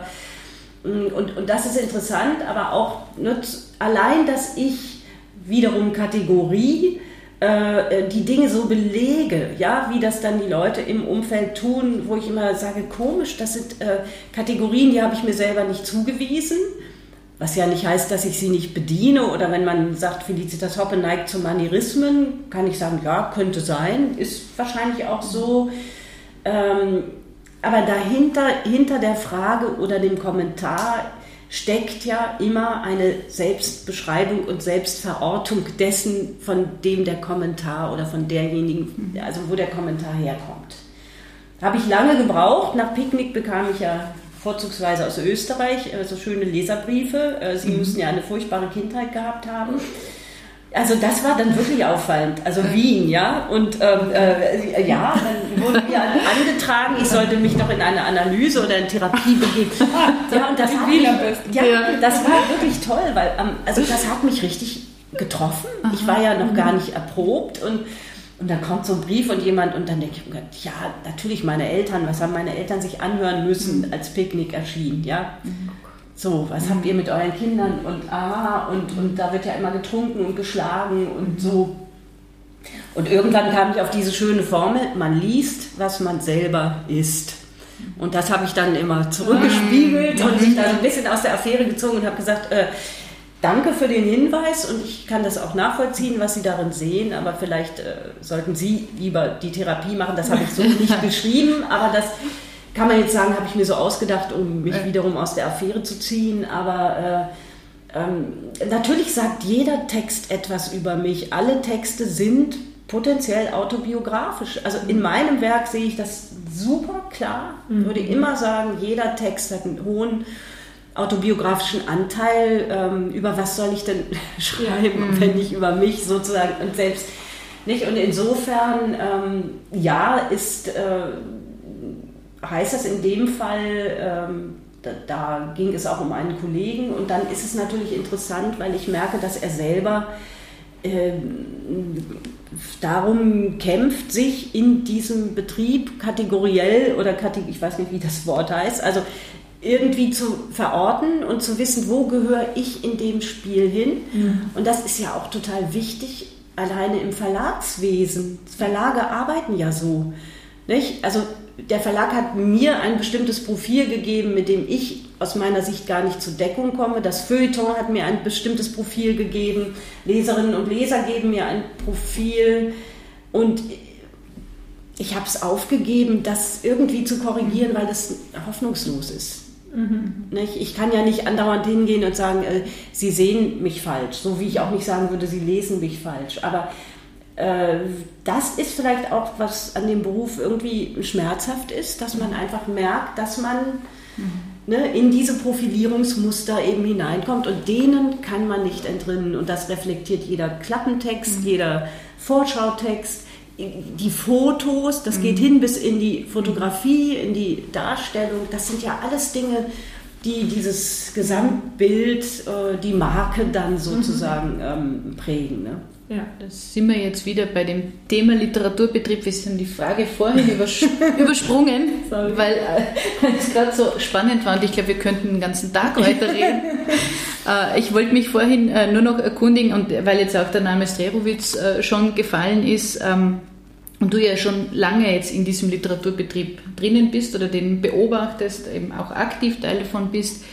und, und das ist interessant, aber auch nur allein, dass ich wiederum Kategorie äh, die Dinge so belege, ja, wie das dann die Leute im Umfeld tun, wo ich immer sage, komisch, das sind äh, Kategorien, die habe ich mir selber nicht zugewiesen, was ja nicht heißt, dass ich sie nicht bediene oder wenn man sagt, Felicitas Hoppe neigt zu Manierismen, kann ich sagen, ja, könnte sein, ist wahrscheinlich auch so. Ähm, aber dahinter, hinter der Frage oder dem Kommentar steckt ja immer eine Selbstbeschreibung und Selbstverortung dessen, von dem der Kommentar oder von derjenigen, also wo der Kommentar herkommt. Habe ich lange gebraucht. Nach Picknick bekam ich ja vorzugsweise aus Österreich äh, so schöne Leserbriefe. Äh, Sie mhm. müssen ja eine furchtbare Kindheit gehabt haben. Also das war dann wirklich auffallend. Also Wien, ja. Und ähm, äh, ja, dann wurden wir angetragen, ich sollte mich noch in eine Analyse oder in Therapie begeben. Ja, und das, hat mich, ja, das war wirklich toll, weil ähm, also das hat mich richtig getroffen. Ich war ja noch gar nicht erprobt und und dann kommt so ein Brief und jemand und dann denke ich, ja, natürlich meine Eltern, was haben meine Eltern sich anhören müssen, mhm. als Picknick erschien, ja. Mhm. So, was habt ihr mit euren Kindern? Und ah, und, und da wird ja immer getrunken und geschlagen und so. Und irgendwann kam ich auf diese schöne Formel, man liest, was man selber ist. Und das habe ich dann immer zurückgespiegelt und mich dann ein bisschen aus der Affäre gezogen und habe gesagt, äh, danke für den Hinweis und ich kann das auch nachvollziehen, was Sie darin sehen, aber vielleicht äh, sollten Sie lieber die Therapie machen. Das habe ich so nicht geschrieben, aber das kann man jetzt sagen, habe ich mir so ausgedacht, um mich wiederum aus der Affäre zu ziehen, aber äh, ähm, natürlich sagt jeder Text etwas über mich. Alle Texte sind potenziell autobiografisch. Also in meinem Werk sehe ich das super klar. Ich würde mhm. immer sagen, jeder Text hat einen hohen autobiografischen Anteil. Ähm, über was soll ich denn schreiben, ja. wenn nicht über mich sozusagen und selbst nicht? Und insofern, ähm, ja, ist äh, heißt das in dem Fall, ähm, da, da, ging es auch um einen Kollegen und dann ist es natürlich interessant, weil ich merke, dass er selber äh, darum kämpft, sich in diesem Betrieb kategoriell oder ich weiß nicht, wie das Wort heißt, also irgendwie zu verorten und zu wissen, wo gehöre ich in dem Spiel hin. Mhm. Und das ist ja auch total wichtig, alleine im Verlagswesen. Verlage arbeiten ja so. Nicht? Also der Verlag hat mir ein bestimmtes Profil gegeben, mit dem ich aus meiner Sicht gar nicht zur Deckung komme. Das Feuilleton hat mir ein bestimmtes Profil gegeben. Leserinnen und Leser geben mir ein Profil. Und ich habe es aufgegeben, das irgendwie zu korrigieren, weil das hoffnungslos ist. Mhm. Ich kann ja nicht andauernd hingehen und sagen, äh, Sie sehen mich falsch, so wie ich auch nicht sagen würde, Sie lesen mich falsch. Aber das ist vielleicht auch, was an dem Beruf irgendwie schmerzhaft ist, dass man einfach merkt, dass man ne, in diese Profilierungsmuster eben hineinkommt und denen kann man nicht entrinnen. Und das reflektiert jeder Klappentext, mhm. jeder Vorschautext, die Fotos, das mhm. geht hin bis in die Fotografie, in die Darstellung. Das sind ja alles Dinge, die dieses Gesamtbild, äh, die Marke dann mhm. sozusagen ähm, prägen. Ne? Ja. Da sind wir jetzt wieder bei dem Thema Literaturbetrieb. Wir sind die Frage vorhin übers übersprungen, weil äh, es gerade so spannend war und ich glaube, wir könnten den ganzen Tag weiterreden. äh, ich wollte mich vorhin äh, nur noch erkundigen und weil jetzt auch der Name Strerowitz schon gefallen ist, ähm, und du ja schon lange jetzt in diesem Literaturbetrieb drinnen bist oder den beobachtest, eben auch aktiv Teil davon bist,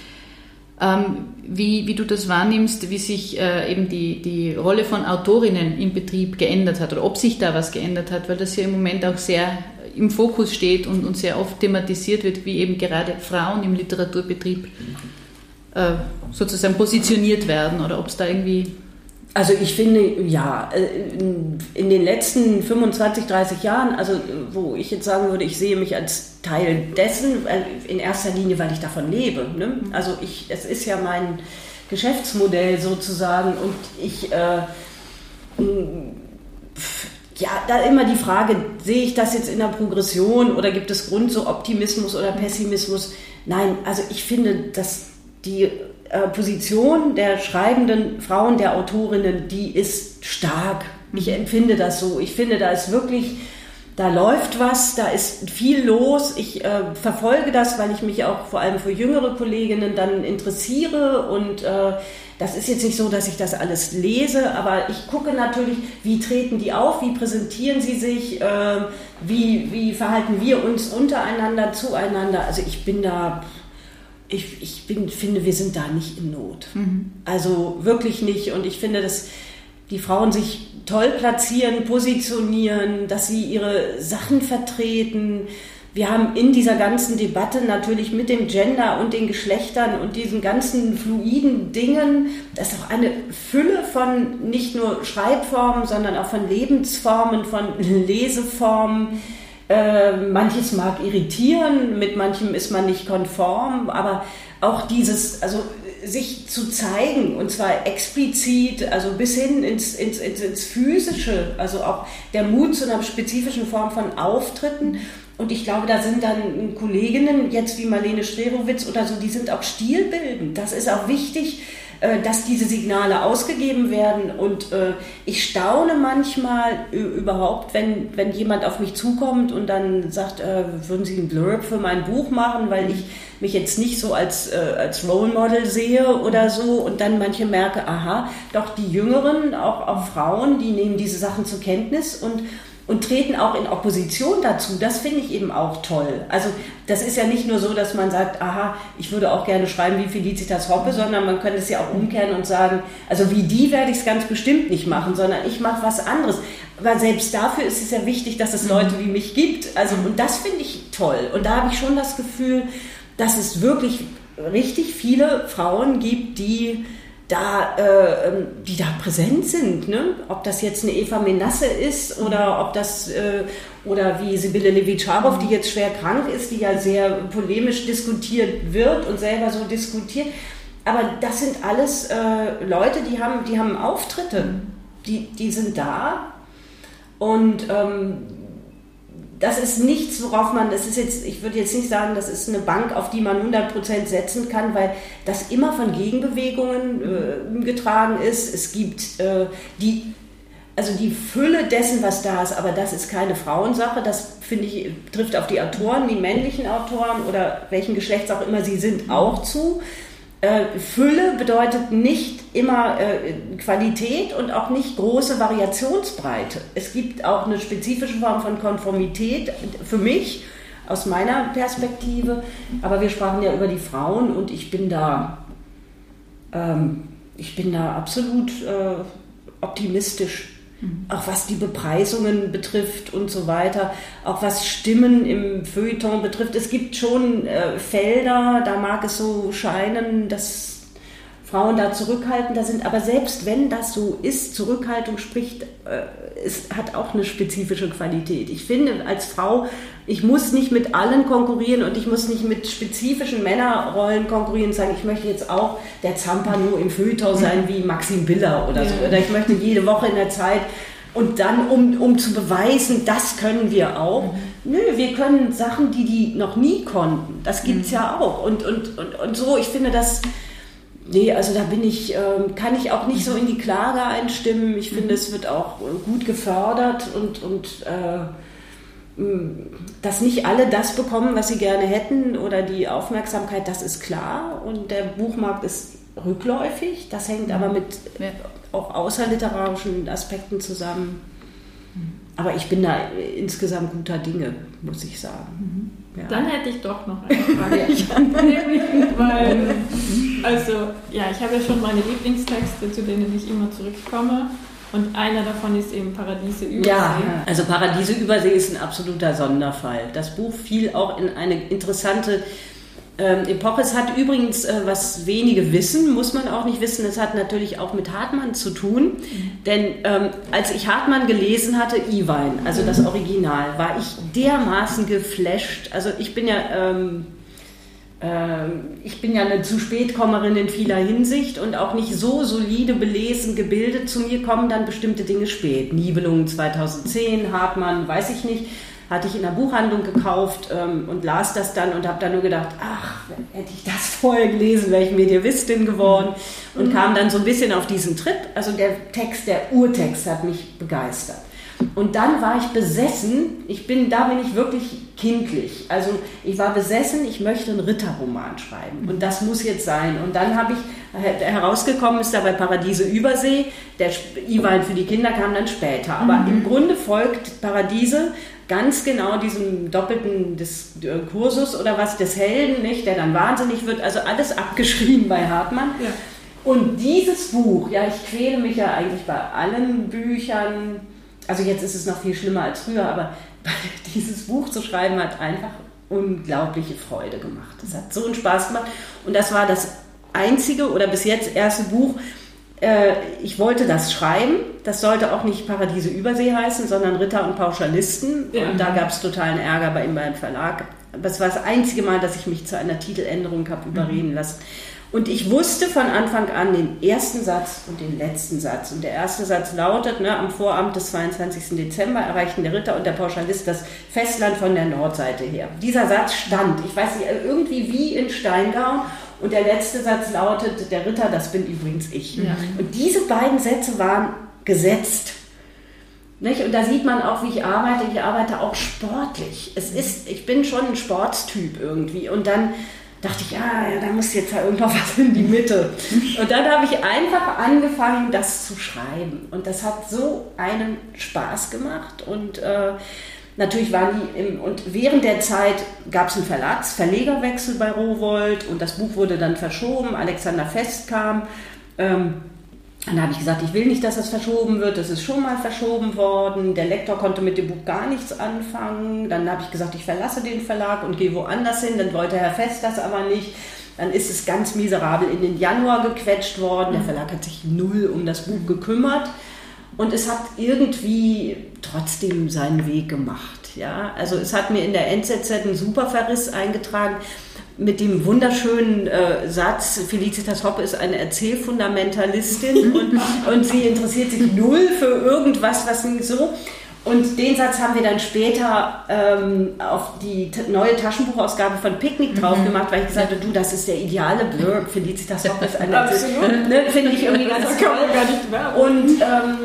ähm, wie, wie du das wahrnimmst, wie sich äh, eben die, die Rolle von Autorinnen im Betrieb geändert hat oder ob sich da was geändert hat, weil das ja im Moment auch sehr im Fokus steht und, und sehr oft thematisiert wird, wie eben gerade Frauen im Literaturbetrieb äh, sozusagen positioniert werden oder ob es da irgendwie also ich finde, ja, äh, in den letzten 25, 30 Jahren, also wo ich jetzt sagen würde, ich sehe mich als Teil dessen, in erster Linie, weil ich davon lebe. Ne? Also ich, es ist ja mein Geschäftsmodell sozusagen und ich, äh, ja, da immer die Frage, sehe ich das jetzt in der Progression oder gibt es Grund zu Optimismus oder Pessimismus? Nein, also ich finde, dass die äh, Position der schreibenden Frauen, der Autorinnen, die ist stark. Ich empfinde das so. Ich finde, da ist wirklich, da läuft was, da ist viel los. Ich äh, verfolge das, weil ich mich auch vor allem für jüngere Kolleginnen dann interessiere und äh, das ist jetzt nicht so, dass ich das alles lese, aber ich gucke natürlich, wie treten die auf, wie präsentieren sie sich, äh, wie, wie verhalten wir uns untereinander, zueinander. Also ich bin da ich, ich bin, finde, wir sind da nicht in Not. Mhm. Also wirklich nicht. Und ich finde, dass die Frauen sich toll platzieren, positionieren, dass sie ihre Sachen vertreten. Wir haben in dieser ganzen Debatte natürlich mit dem Gender und den Geschlechtern und diesen ganzen fluiden Dingen, das ist auch eine Fülle von nicht nur Schreibformen, sondern auch von Lebensformen, von Leseformen äh, manches mag irritieren, mit manchem ist man nicht konform, aber auch dieses, also sich zu zeigen und zwar explizit, also bis hin ins, ins, ins, ins Physische, also auch der Mut zu einer spezifischen Form von Auftritten. Und ich glaube, da sind dann Kolleginnen, jetzt wie Marlene Strerowitz oder so, die sind auch stilbildend. Das ist auch wichtig, dass diese Signale ausgegeben werden. Und äh, ich staune manchmal überhaupt, wenn, wenn jemand auf mich zukommt und dann sagt, äh, würden Sie ein Blurb für mein Buch machen, weil ich mich jetzt nicht so als, als Role Model sehe oder so. Und dann manche merke, aha, doch die Jüngeren, auch, auch Frauen, die nehmen diese Sachen zur Kenntnis und und treten auch in Opposition dazu. Das finde ich eben auch toll. Also das ist ja nicht nur so, dass man sagt, aha, ich würde auch gerne schreiben wie Felicitas Hoppe, sondern man könnte es ja auch umkehren und sagen, also wie die werde ich es ganz bestimmt nicht machen, sondern ich mache was anderes. Aber selbst dafür ist es ja wichtig, dass es mhm. Leute wie mich gibt. Also und das finde ich toll. Und da habe ich schon das Gefühl, dass es wirklich richtig viele Frauen gibt, die da, äh, ähm, die da präsent sind. Ne? Ob das jetzt eine Eva Menasse ist oder ob das, äh, oder wie Sibylle Levitscharow, die jetzt schwer krank ist, die ja sehr polemisch diskutiert wird und selber so diskutiert. Aber das sind alles äh, Leute, die haben, die haben Auftritte, die, die sind da und ähm, das ist nichts, worauf man, das ist jetzt, ich würde jetzt nicht sagen, das ist eine Bank, auf die man 100% setzen kann, weil das immer von Gegenbewegungen äh, getragen ist. Es gibt äh, die, also die Fülle dessen, was da ist, aber das ist keine Frauensache. Das finde ich, trifft auf die Autoren, die männlichen Autoren oder welchen Geschlechts auch immer sie sind, auch zu. Äh, Fülle bedeutet nicht immer äh, Qualität und auch nicht große Variationsbreite. Es gibt auch eine spezifische Form von Konformität für mich aus meiner Perspektive. Aber wir sprachen ja über die Frauen und ich bin da, ähm, ich bin da absolut äh, optimistisch Auch was die Bepreisungen betrifft und so weiter, auch was Stimmen im Feuilleton betrifft. Es gibt schon äh, Felder, da mag es so scheinen, dass Frauen da zurückhaltender sind. Aber selbst wenn das so ist, Zurückhaltung spricht, äh, es hat auch eine spezifische Qualität. Ich finde, als Frau, ich muss nicht mit allen konkurrieren und ich muss nicht mit spezifischen Männerrollen konkurrieren und sagen, ich möchte jetzt auch der Zampano im Feuilleton sein wie Maxim Biller oder so. Oder ich möchte jede Woche in der Zeit und dann, um, um zu beweisen, das können wir auch. Mhm. Nö, wir können Sachen, die die noch nie konnten. Das gibt es mhm. ja auch. Und, und, und, und so, ich finde das Nee, also da bin ich, ähm, kann ich auch nicht so in die Klage einstimmen. Ich finde, mhm. es wird auch gut gefördert und, und äh, dass nicht alle das bekommen, was sie gerne hätten oder die Aufmerksamkeit, das ist klar. Und der Buchmarkt ist rückläufig. Das hängt aber mit auch außerliterarischen Aspekten zusammen. aber ich bin da insgesamt guter Dinge, muss ich sagen. Mhm. Ja. Dann hätte ich doch noch eine Frage. weil, also, ja, ich habe ja schon meine Lieblingstexte, zu denen ich immer zurückkomme. Und einer davon ist eben Paradiese Übersee. Ja, also Paradiese Übersee ist ein absoluter Sonderfall. Das Buch fiel auch in eine interessante ähm, Epoche. Es hat übrigens, äh, was wenige wissen, muss man auch nicht wissen, es hat natürlich auch mit Hartmann zu tun. Mhm. Denn ähm, als ich Hartmann gelesen hatte, Iwein, also das mhm. Original, war ich dermaßen geflasht. Also ich bin ja ähm, ähm, ich bin ja eine zu spätkommerin in vieler Hinsicht und auch nicht so solide belesen, gebildet. Zu mir kommen dann bestimmte Dinge spät. Nibelungen 2010, Hartmann, weiß ich nicht. Hatte ich in der Buchhandlung gekauft ähm, und las das dann und habe dann nur gedacht, ach, hätte ich das vorher gelesen, wäre ich Mediavistin geworden. Und mhm. kam dann so ein bisschen auf diesen Trip. Also der Text, der Urtext hat mich begeistert. Und dann war ich besessen, ich bin, da bin ich wirklich kindlich. Also ich war besessen, ich möchte einen Ritterroman schreiben. Und das muss jetzt sein. Und dann habe ich, herausgekommen ist da bei Paradiese Übersee, der Iwein für die Kinder kam dann später. Aber mhm. im Grunde folgt Paradiese ganz genau diesem doppelten des, äh, Kursus oder was des Helden, nicht, der dann wahnsinnig wird. Also alles abgeschrieben bei Hartmann. Ja. Und dieses Buch, ja, ich quäle mich ja eigentlich bei allen Büchern, also jetzt ist es noch viel schlimmer als früher, aber dieses Buch zu schreiben hat einfach unglaubliche Freude gemacht. Es hat so einen Spaß gemacht und das war das einzige oder bis jetzt erste Buch. Äh, ich wollte das schreiben. Das sollte auch nicht Paradiese Übersee heißen, sondern Ritter und Pauschalisten. Ja. Und da gab es totalen Ärger bei ihm beim Verlag. Das war das einzige Mal, dass ich mich zu einer Titeländerung habe überreden mhm. lassen. Und ich wusste von Anfang an den ersten Satz und den letzten Satz. Und der erste Satz lautet, ne, am Vorabend des 22. Dezember erreichten der Ritter und der Pauschalist das Festland von der Nordseite her. Dieser Satz stand, ich weiß nicht, irgendwie wie in Steingau. Und der letzte Satz lautet, der Ritter, das bin übrigens ich. Ja. Und diese beiden Sätze waren gesetzt. Nicht? Und da sieht man auch, wie ich arbeite. Ich arbeite auch sportlich. Es ist, ich bin schon ein Sportstyp irgendwie. Und dann dachte ich, ja, ja, da muss jetzt ja irgendwo was in die Mitte. Und dann habe ich einfach angefangen, das zu schreiben. Und das hat so einen Spaß gemacht. Und äh, natürlich waren die, im, und während der Zeit gab es einen Verlags-, Verlegerwechsel bei Rowold und das Buch wurde dann verschoben. Alexander Fest kam. Ähm, dann habe ich gesagt, ich will nicht, dass es verschoben wird. Das ist schon mal verschoben worden. Der Lektor konnte mit dem Buch gar nichts anfangen. Dann habe ich gesagt, ich verlasse den Verlag und gehe woanders hin. Dann wollte Herr Fest das aber nicht. Dann ist es ganz miserabel in den Januar gequetscht worden. Der Verlag hat sich null um das Buch gekümmert. Und es hat irgendwie trotzdem seinen Weg gemacht. Ja? Also es hat mir in der NZZ einen super Verriss eingetragen mit dem wunderschönen äh, Satz, Felicitas Hoppe ist eine Erzählfundamentalistin und, und sie interessiert sich null für irgendwas, was so. Und den Satz haben wir dann später ähm, auf die neue Taschenbuchausgabe von Picknick mhm. drauf gemacht, weil ich gesagt habe, du, das ist der ideale Blurb. Felicitas Hoppe ist eine Erzählfundamentalistin. Ne, Finde ich irgendwie ganz toll. Und ähm,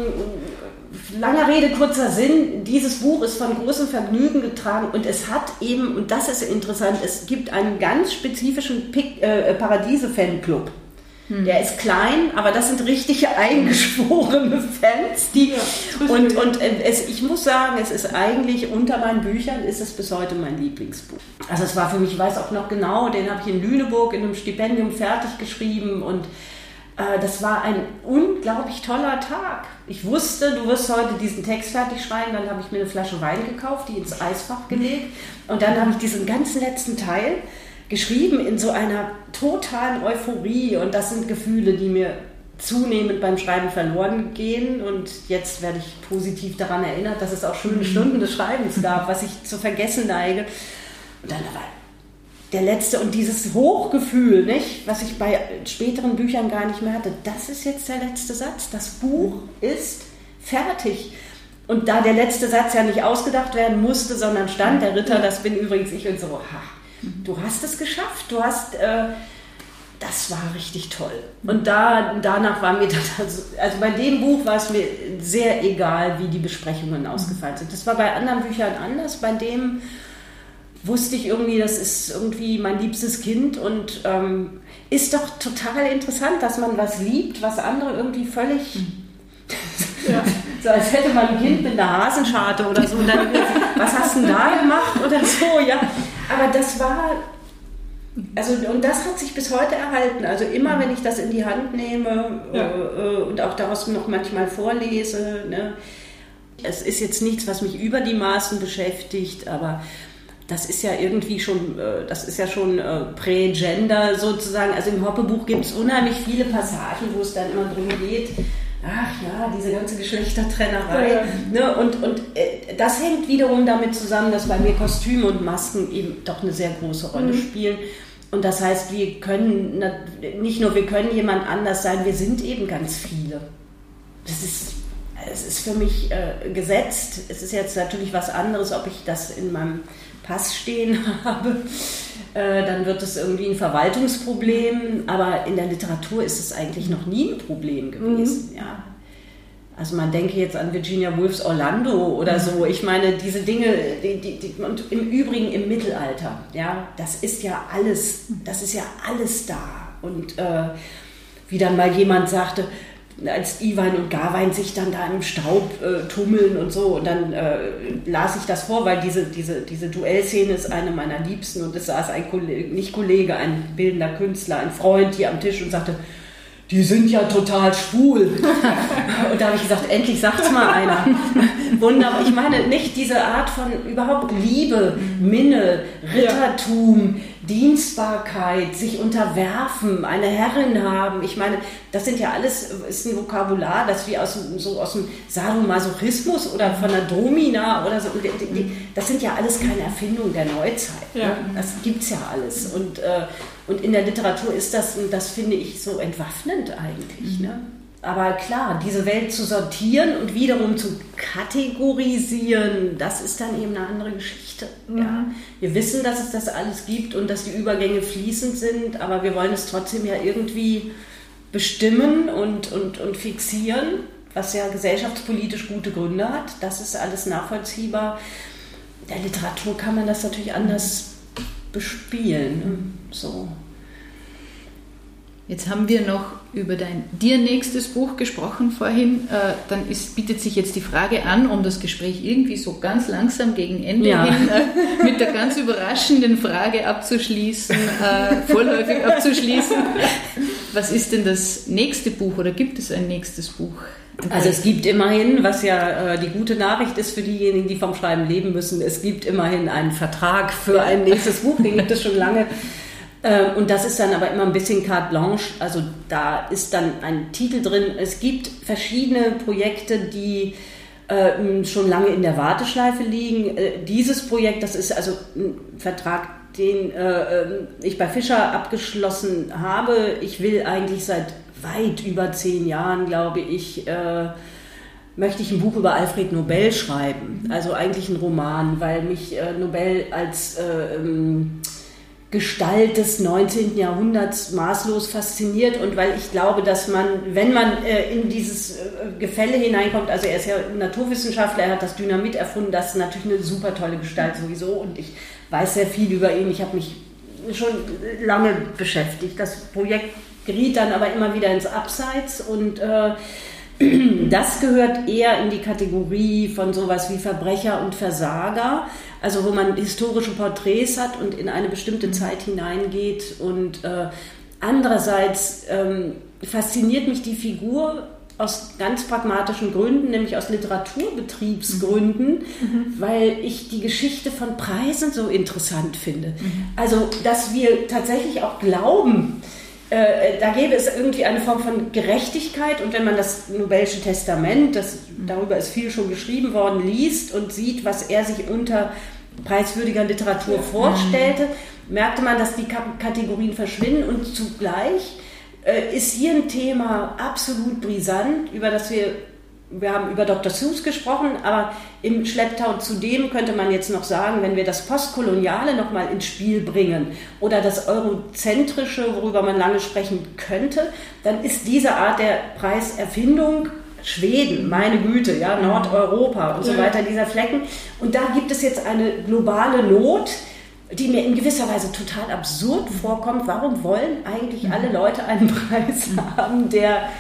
langer Rede, kurzer Sinn, dieses Buch ist von großem Vergnügen getragen und es hat eben, und das ist interessant, es gibt einen ganz spezifischen äh, Paradiese-Fanclub. Hm. Der ist klein, aber das sind richtige eingeschworene Fans. Die, ja, und und äh, es, ich muss sagen, es ist eigentlich unter meinen Büchern, ist es bis heute mein Lieblingsbuch. Also es war für mich, ich weiß auch noch genau, den habe ich in Lüneburg in einem Stipendium fertig geschrieben und das war ein unglaublich toller Tag. Ich wusste, du wirst heute diesen Text fertig schreiben. Dann habe ich mir eine Flasche Wein gekauft, die ins Eisfach gelegt. Und dann habe ich diesen ganzen letzten Teil geschrieben in so einer totalen Euphorie. Und das sind Gefühle, die mir zunehmend beim Schreiben verloren gehen. Und jetzt werde ich positiv daran erinnert, dass es auch schöne Stunden des Schreibens gab, was ich zu vergessen neige. Und dann aber der letzte und dieses Hochgefühl, nicht, was ich bei späteren Büchern gar nicht mehr hatte, das ist jetzt der letzte Satz. Das Buch ist fertig. Und da der letzte Satz ja nicht ausgedacht werden musste, sondern stand, der Ritter, das bin übrigens ich und so, ha, du hast es geschafft, du hast, äh, das war richtig toll. Und da, danach war mir das, also, also bei dem Buch war es mir sehr egal, wie die Besprechungen ausgefallen sind. Das war bei anderen Büchern anders, bei dem wusste ich irgendwie, das ist irgendwie mein liebstes Kind und ähm, ist doch total interessant, dass man was liebt, was andere irgendwie völlig. Ja. so als hätte man ein Kind mit einer Hasenscharte oder so. Und dann, was hast du denn da gemacht oder so, ja. Aber das war, also und das hat sich bis heute erhalten. Also immer, wenn ich das in die Hand nehme ja. äh, und auch daraus noch manchmal vorlese, ne, es ist jetzt nichts, was mich über die Maßen beschäftigt, aber das ist ja irgendwie schon, äh, das ist ja schon äh, prä-Gender sozusagen. Also im Hoppe-Buch gibt es unheimlich viele Passagen, wo es dann immer darum geht, ach ja, diese ganze Geschlechtertrennerei. Ja. Ne? Und, und äh, das hängt wiederum damit zusammen, dass bei mir Kostüme und Masken eben doch eine sehr große Rolle mhm. spielen. Und das heißt, wir können nicht nur wir können jemand anders sein, wir sind eben ganz viele. Das ist, es ist für mich äh, gesetzt. Es ist jetzt natürlich was anderes, ob ich das in meinem Pass stehen habe, äh, dann wird es irgendwie ein Verwaltungsproblem. Aber in der Literatur ist es eigentlich noch nie ein Problem gewesen. Mhm. Ja. Also man denke jetzt an Virginia Woolfs Orlando oder mhm. so. Ich meine, diese Dinge, die, die, die, und im Übrigen im Mittelalter, ja, das ist ja alles, das ist ja alles da. Und äh, wie dann mal jemand sagte, als Iwein und Garwein sich dann da im Staub äh, tummeln und so. Und dann äh, las ich das vor, weil diese, diese, diese Duellszene ist eine meiner Liebsten und es saß ein Kollege, nicht Kollege, ein bildender Künstler, ein Freund hier am Tisch und sagte, die sind ja total schwul. und da habe ich gesagt, endlich sagt's mal einer. Wunderbar. Ich meine nicht diese Art von überhaupt Liebe, Minne, Rittertum, Dienstbarkeit, sich unterwerfen, eine Herrin haben. Ich meine, das sind ja alles, ist ein Vokabular, das wir aus, so aus dem Sadomasochismus oder von der Domina oder so, das sind ja alles keine Erfindungen der Neuzeit. Ne? Ja. Das gibt's ja alles. Und, äh, und in der Literatur ist das, das finde ich so entwaffnend eigentlich. Ne? Aber klar, diese Welt zu sortieren und wiederum zu kategorisieren, das ist dann eben eine andere Geschichte. Mhm. Ja. Wir wissen, dass es das alles gibt und dass die Übergänge fließend sind, aber wir wollen es trotzdem ja irgendwie bestimmen und, und, und fixieren, was ja gesellschaftspolitisch gute Gründe hat. Das ist alles nachvollziehbar. Der Literatur kann man das natürlich anders bespielen. Ne? So. Jetzt haben wir noch über dein dir nächstes Buch gesprochen vorhin. Äh, dann ist, bietet sich jetzt die Frage an, um das Gespräch irgendwie so ganz langsam gegen Ende ja. hin äh, mit der ganz überraschenden Frage abzuschließen, äh, vorläufig abzuschließen. Was ist denn das nächste Buch oder gibt es ein nächstes Buch? Also es gibt immerhin, was ja äh, die gute Nachricht ist für diejenigen, die vom Schreiben leben müssen, es gibt immerhin einen Vertrag für ein nächstes Buch, den gibt es schon lange. Ähm, und das ist dann aber immer ein bisschen carte blanche. Also da ist dann ein Titel drin. Es gibt verschiedene Projekte, die äh, schon lange in der Warteschleife liegen. Äh, dieses Projekt, das ist also ein Vertrag, den äh, ähm, ich bei Fischer abgeschlossen habe. Ich will eigentlich seit weit über zehn Jahren, glaube ich, möchte ich ein Buch über Alfred Nobel schreiben. Also eigentlich ein Roman, weil mich Nobel als ähm, Gestalt des 19. Jahrhunderts maßlos fasziniert und weil ich glaube, dass man, wenn man äh, in dieses äh, Gefälle hineinkommt, also er ist ja Naturwissenschaftler, er hat das Dynamit erfunden, das ist natürlich eine super tolle Gestalt sowieso und ich weiß sehr viel über ihn. Ich habe mich schon lange beschäftigt. Das Projekt geriet dann aber immer wieder ins Abseits und äh, das gehört eher in die Kategorie von sowas wie Verbrecher und Versager also wo man historische Porträts hat und in eine bestimmte mhm. Zeit hineingeht. Und äh, andererseits ähm, fasziniert mich die Figur aus ganz pragmatischen Gründen, nämlich aus Literaturbetriebsgründen, mhm. mhm. weil ich die Geschichte von Preisen so interessant finde. Mhm. Also, dass wir tatsächlich auch glauben, äh, da gäbe es irgendwie eine Form von Gerechtigkeit. Und wenn man das Nobelsche Testament, das, darüber ist viel schon geschrieben worden, liest und sieht, was er sich unter preiswürdiger Literatur vorstellte, merkte man, dass die Kategorien verschwinden. Und zugleich äh, ist hier ein Thema absolut brisant, über das wir wir haben über Dr. Seuss gesprochen, aber im Schlepptau zudem könnte man jetzt noch sagen, wenn wir das Postkoloniale nochmal ins Spiel bringen oder das Eurozentrische, worüber man lange sprechen könnte, dann ist diese Art der Preiserfindung Schweden, meine Güte, ja, Nordeuropa und so weiter, dieser Flecken. Und da gibt es jetzt eine globale Not, die mir in gewisser Weise total absurd vorkommt. Warum wollen eigentlich alle Leute einen Preis haben, der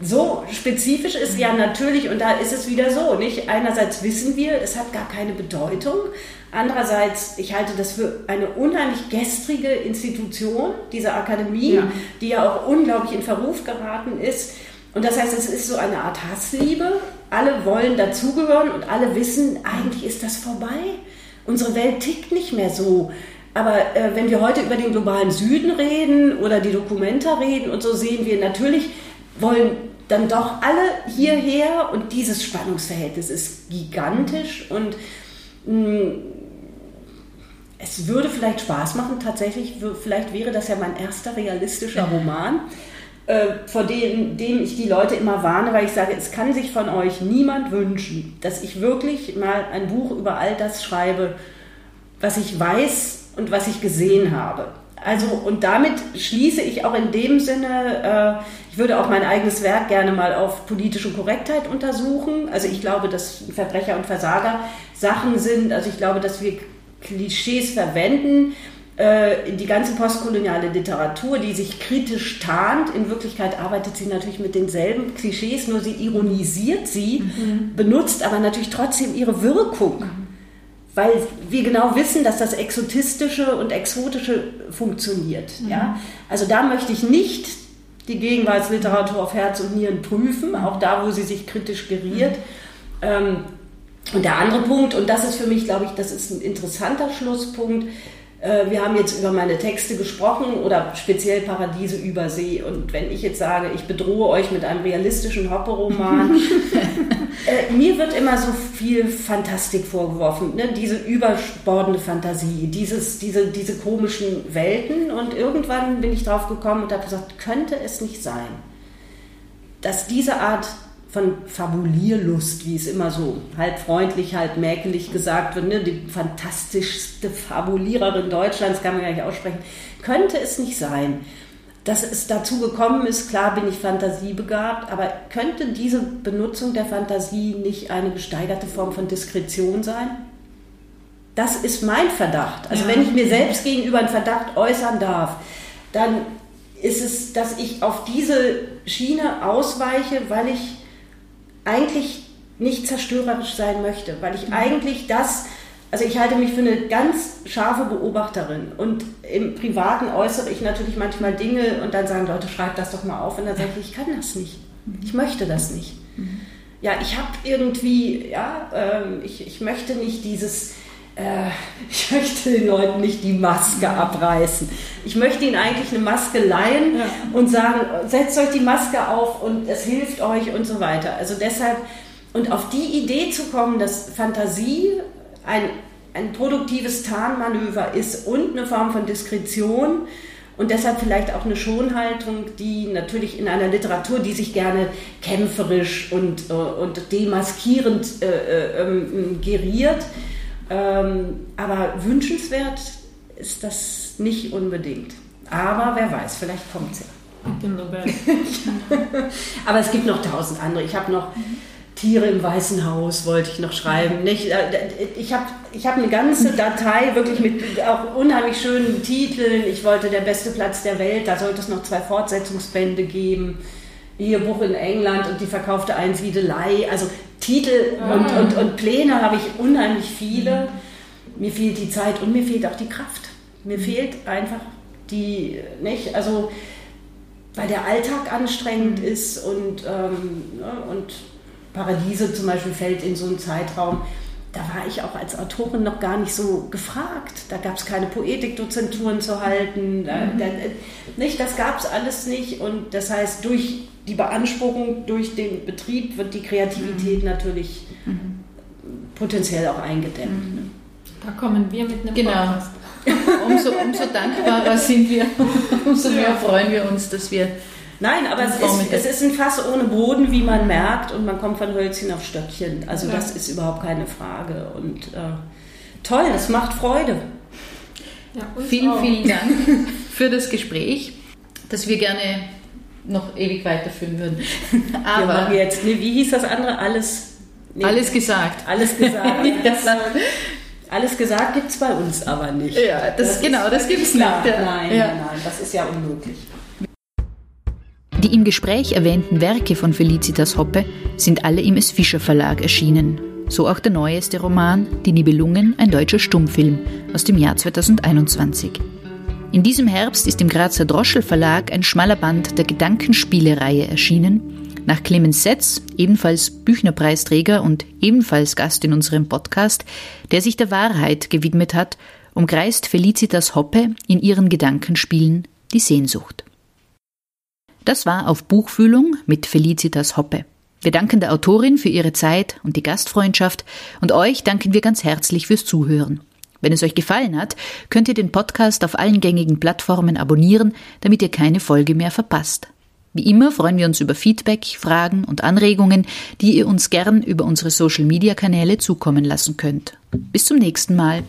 so spezifisch ist, ja natürlich, und da ist es wieder so, nicht? Einerseits wissen wir, es hat gar keine Bedeutung. Andererseits, ich halte das für eine unheimlich gestrige Institution, diese Akademie, ja. die ja auch unglaublich in Verruf geraten ist. Und das heißt, es ist so eine Art Hassliebe. Alle wollen dazugehören und alle wissen, eigentlich ist das vorbei. Unsere Welt tickt nicht mehr so. Aber äh, wenn wir heute über den globalen Süden reden oder die Dokumenta reden und so sehen wir natürlich, wollen dann doch alle hierher und dieses Spannungsverhältnis ist gigantisch und mh, mm, es würde vielleicht Spaß machen, tatsächlich, vielleicht wäre das ja mein erster realistischer Roman, äh, vor dem, dem ich die Leute immer warne, weil ich sage, es kann sich von euch niemand wünschen, dass ich wirklich mal ein Buch über all das schreibe, was ich weiß und was ich gesehen habe. Also, und damit schließe ich auch in dem Sinne, äh, würde auch mein eigenes Werk gerne mal auf politische Korrektheit untersuchen. Also ich glaube, dass Verbrecher und Versager Sachen sind. Also ich glaube, dass wir Klischees verwenden. Äh, die ganze postkoloniale Literatur, die sich kritisch tarnt, in Wirklichkeit arbeitet sie natürlich mit denselben Klischees, nur sie ironisiert sie, mhm. benutzt aber natürlich trotzdem ihre Wirkung. Mhm weil wir genau wissen, dass das Exotistische und Exotische funktioniert. Mhm. Ja? Also da möchte ich nicht die Gegenwartsliteratur auf Herz und Nieren prüfen, auch da, wo sie sich kritisch geriert. Ähm, und der andere Punkt, und das ist für mich, glaube ich, das ist ein interessanter Schlusspunkt, wir haben jetzt über meine Texte gesprochen oder speziell Paradiese über See. Und wenn ich jetzt sage, ich bedrohe euch mit einem realistischen Hoppe-Roman, äh, mir wird immer so viel Fantastik vorgeworfen, ne? diese überbordende Fantasie, dieses, diese, diese komischen Welten. Und irgendwann bin ich drauf gekommen und habe gesagt, könnte es nicht sein, dass diese Art von Fabulierlust, wie es immer so halb freundlich, halb mäkelig gesagt wird, ne? die fantastischste Fabuliererin Deutschlands, kann man gar nicht aussprechen, könnte es nicht sein, dass es dazu gekommen ist, klar bin ich fantasiebegabt, aber könnte diese Benutzung der Fantasie nicht eine gesteigerte Form von Diskretion sein? Das ist mein Verdacht. Also ja. wenn ich mir selbst gegenüber einen Verdacht äußern darf, dann ist es, dass ich auf diese Schiene ausweiche, weil ich eigentlich nicht zerstörerisch sein möchte, weil ich eigentlich das, also ich halte mich für eine ganz scharfe Beobachterin und im Privaten äußere ich natürlich manchmal Dinge und dann sagen Leute, schreib das doch mal auf und dann sage ich, ich kann das nicht, mhm. ich möchte das nicht. Mhm. Ja, ich habe irgendwie, ja, ähm, ich, ich möchte nicht dieses, äh, ich möchte den Leuten nicht die Maske abreißen. Ich möchte ihnen eigentlich eine Maske leihen ja. und sagen, setzt euch die Maske auf und es hilft euch und so weiter. Also deshalb, und auf die Idee zu kommen, dass Fantasie ein, ein produktives Tarnmanöver ist und eine Form von Diskretion, und deshalb vielleicht auch eine Schonhaltung, die natürlich in einer Literatur, die sich gerne kämpferisch und, äh, und demaskierend äh, äh, ähm, geriert, ähm, aber wünschenswert ist das nicht unbedingt. Aber wer weiß, vielleicht kommt es ja. aber es gibt noch tausend andere. Ich habe noch Tiere im Weißen Haus, wollte ich noch schreiben. Nicht, äh, ich habe ich hab eine ganze Datei wirklich mit auch unheimlich schönen Titeln. Ich wollte der beste Platz der Welt, da sollte es noch zwei Fortsetzungsbände geben. Ihr Buch in England und die verkaufte Einsiedelei. Also Titel ah. und, und, und Pläne habe ich unheimlich viele. Mir fehlt die Zeit und mir fehlt auch die Kraft. Mir fehlt einfach die, nicht, also weil der Alltag anstrengend ist und, ähm, ne, und Paradiese zum Beispiel fällt in so einen Zeitraum. Da war ich auch als Autorin noch gar nicht so gefragt. Da gab es keine Poetikdozenturen zu halten. Da, mhm. da, nicht, das gab es alles nicht. Und das heißt, durch die Beanspruchung durch den Betrieb wird die Kreativität mhm. natürlich mhm. potenziell auch eingedämmt. Mhm. Da kommen wir mit einem genau. Podcast. Umso, umso dankbarer sind wir, umso mehr freuen wir uns, dass wir. Nein, aber es ist, es ist ein Fass ohne Boden, wie man merkt, und man kommt von Hölzchen auf Stöckchen. Also ja. das ist überhaupt keine Frage. Und äh, toll, das macht Freude. Ja, vielen, auch. vielen Dank für das Gespräch, das wir gerne noch ewig weiterführen würden. Aber wir jetzt, nee, wie hieß das andere? Alles. Nee, alles gesagt. Alles gesagt. ja. alles gesagt gibt es bei uns aber nicht. Ja, das, das genau, das gibt es nicht. Nein, ja. nein, nein, das ist ja unmöglich. Die im Gespräch erwähnten Werke von Felicitas Hoppe sind alle im S. Fischer Verlag erschienen. So auch der neueste Roman Die Nibelungen, ein deutscher Stummfilm aus dem Jahr 2021. In diesem Herbst ist im Grazer Droschel Verlag ein schmaler Band der Gedankenspiele-Reihe erschienen. Nach Clemens Setz, ebenfalls Büchnerpreisträger und ebenfalls Gast in unserem Podcast, der sich der Wahrheit gewidmet hat, umkreist Felicitas Hoppe in ihren Gedankenspielen die Sehnsucht. Das war auf Buchfühlung mit Felicitas Hoppe. Wir danken der Autorin für ihre Zeit und die Gastfreundschaft und euch danken wir ganz herzlich fürs Zuhören. Wenn es euch gefallen hat, könnt ihr den Podcast auf allen gängigen Plattformen abonnieren, damit ihr keine Folge mehr verpasst. Wie immer freuen wir uns über Feedback, Fragen und Anregungen, die ihr uns gern über unsere Social Media Kanäle zukommen lassen könnt. Bis zum nächsten Mal.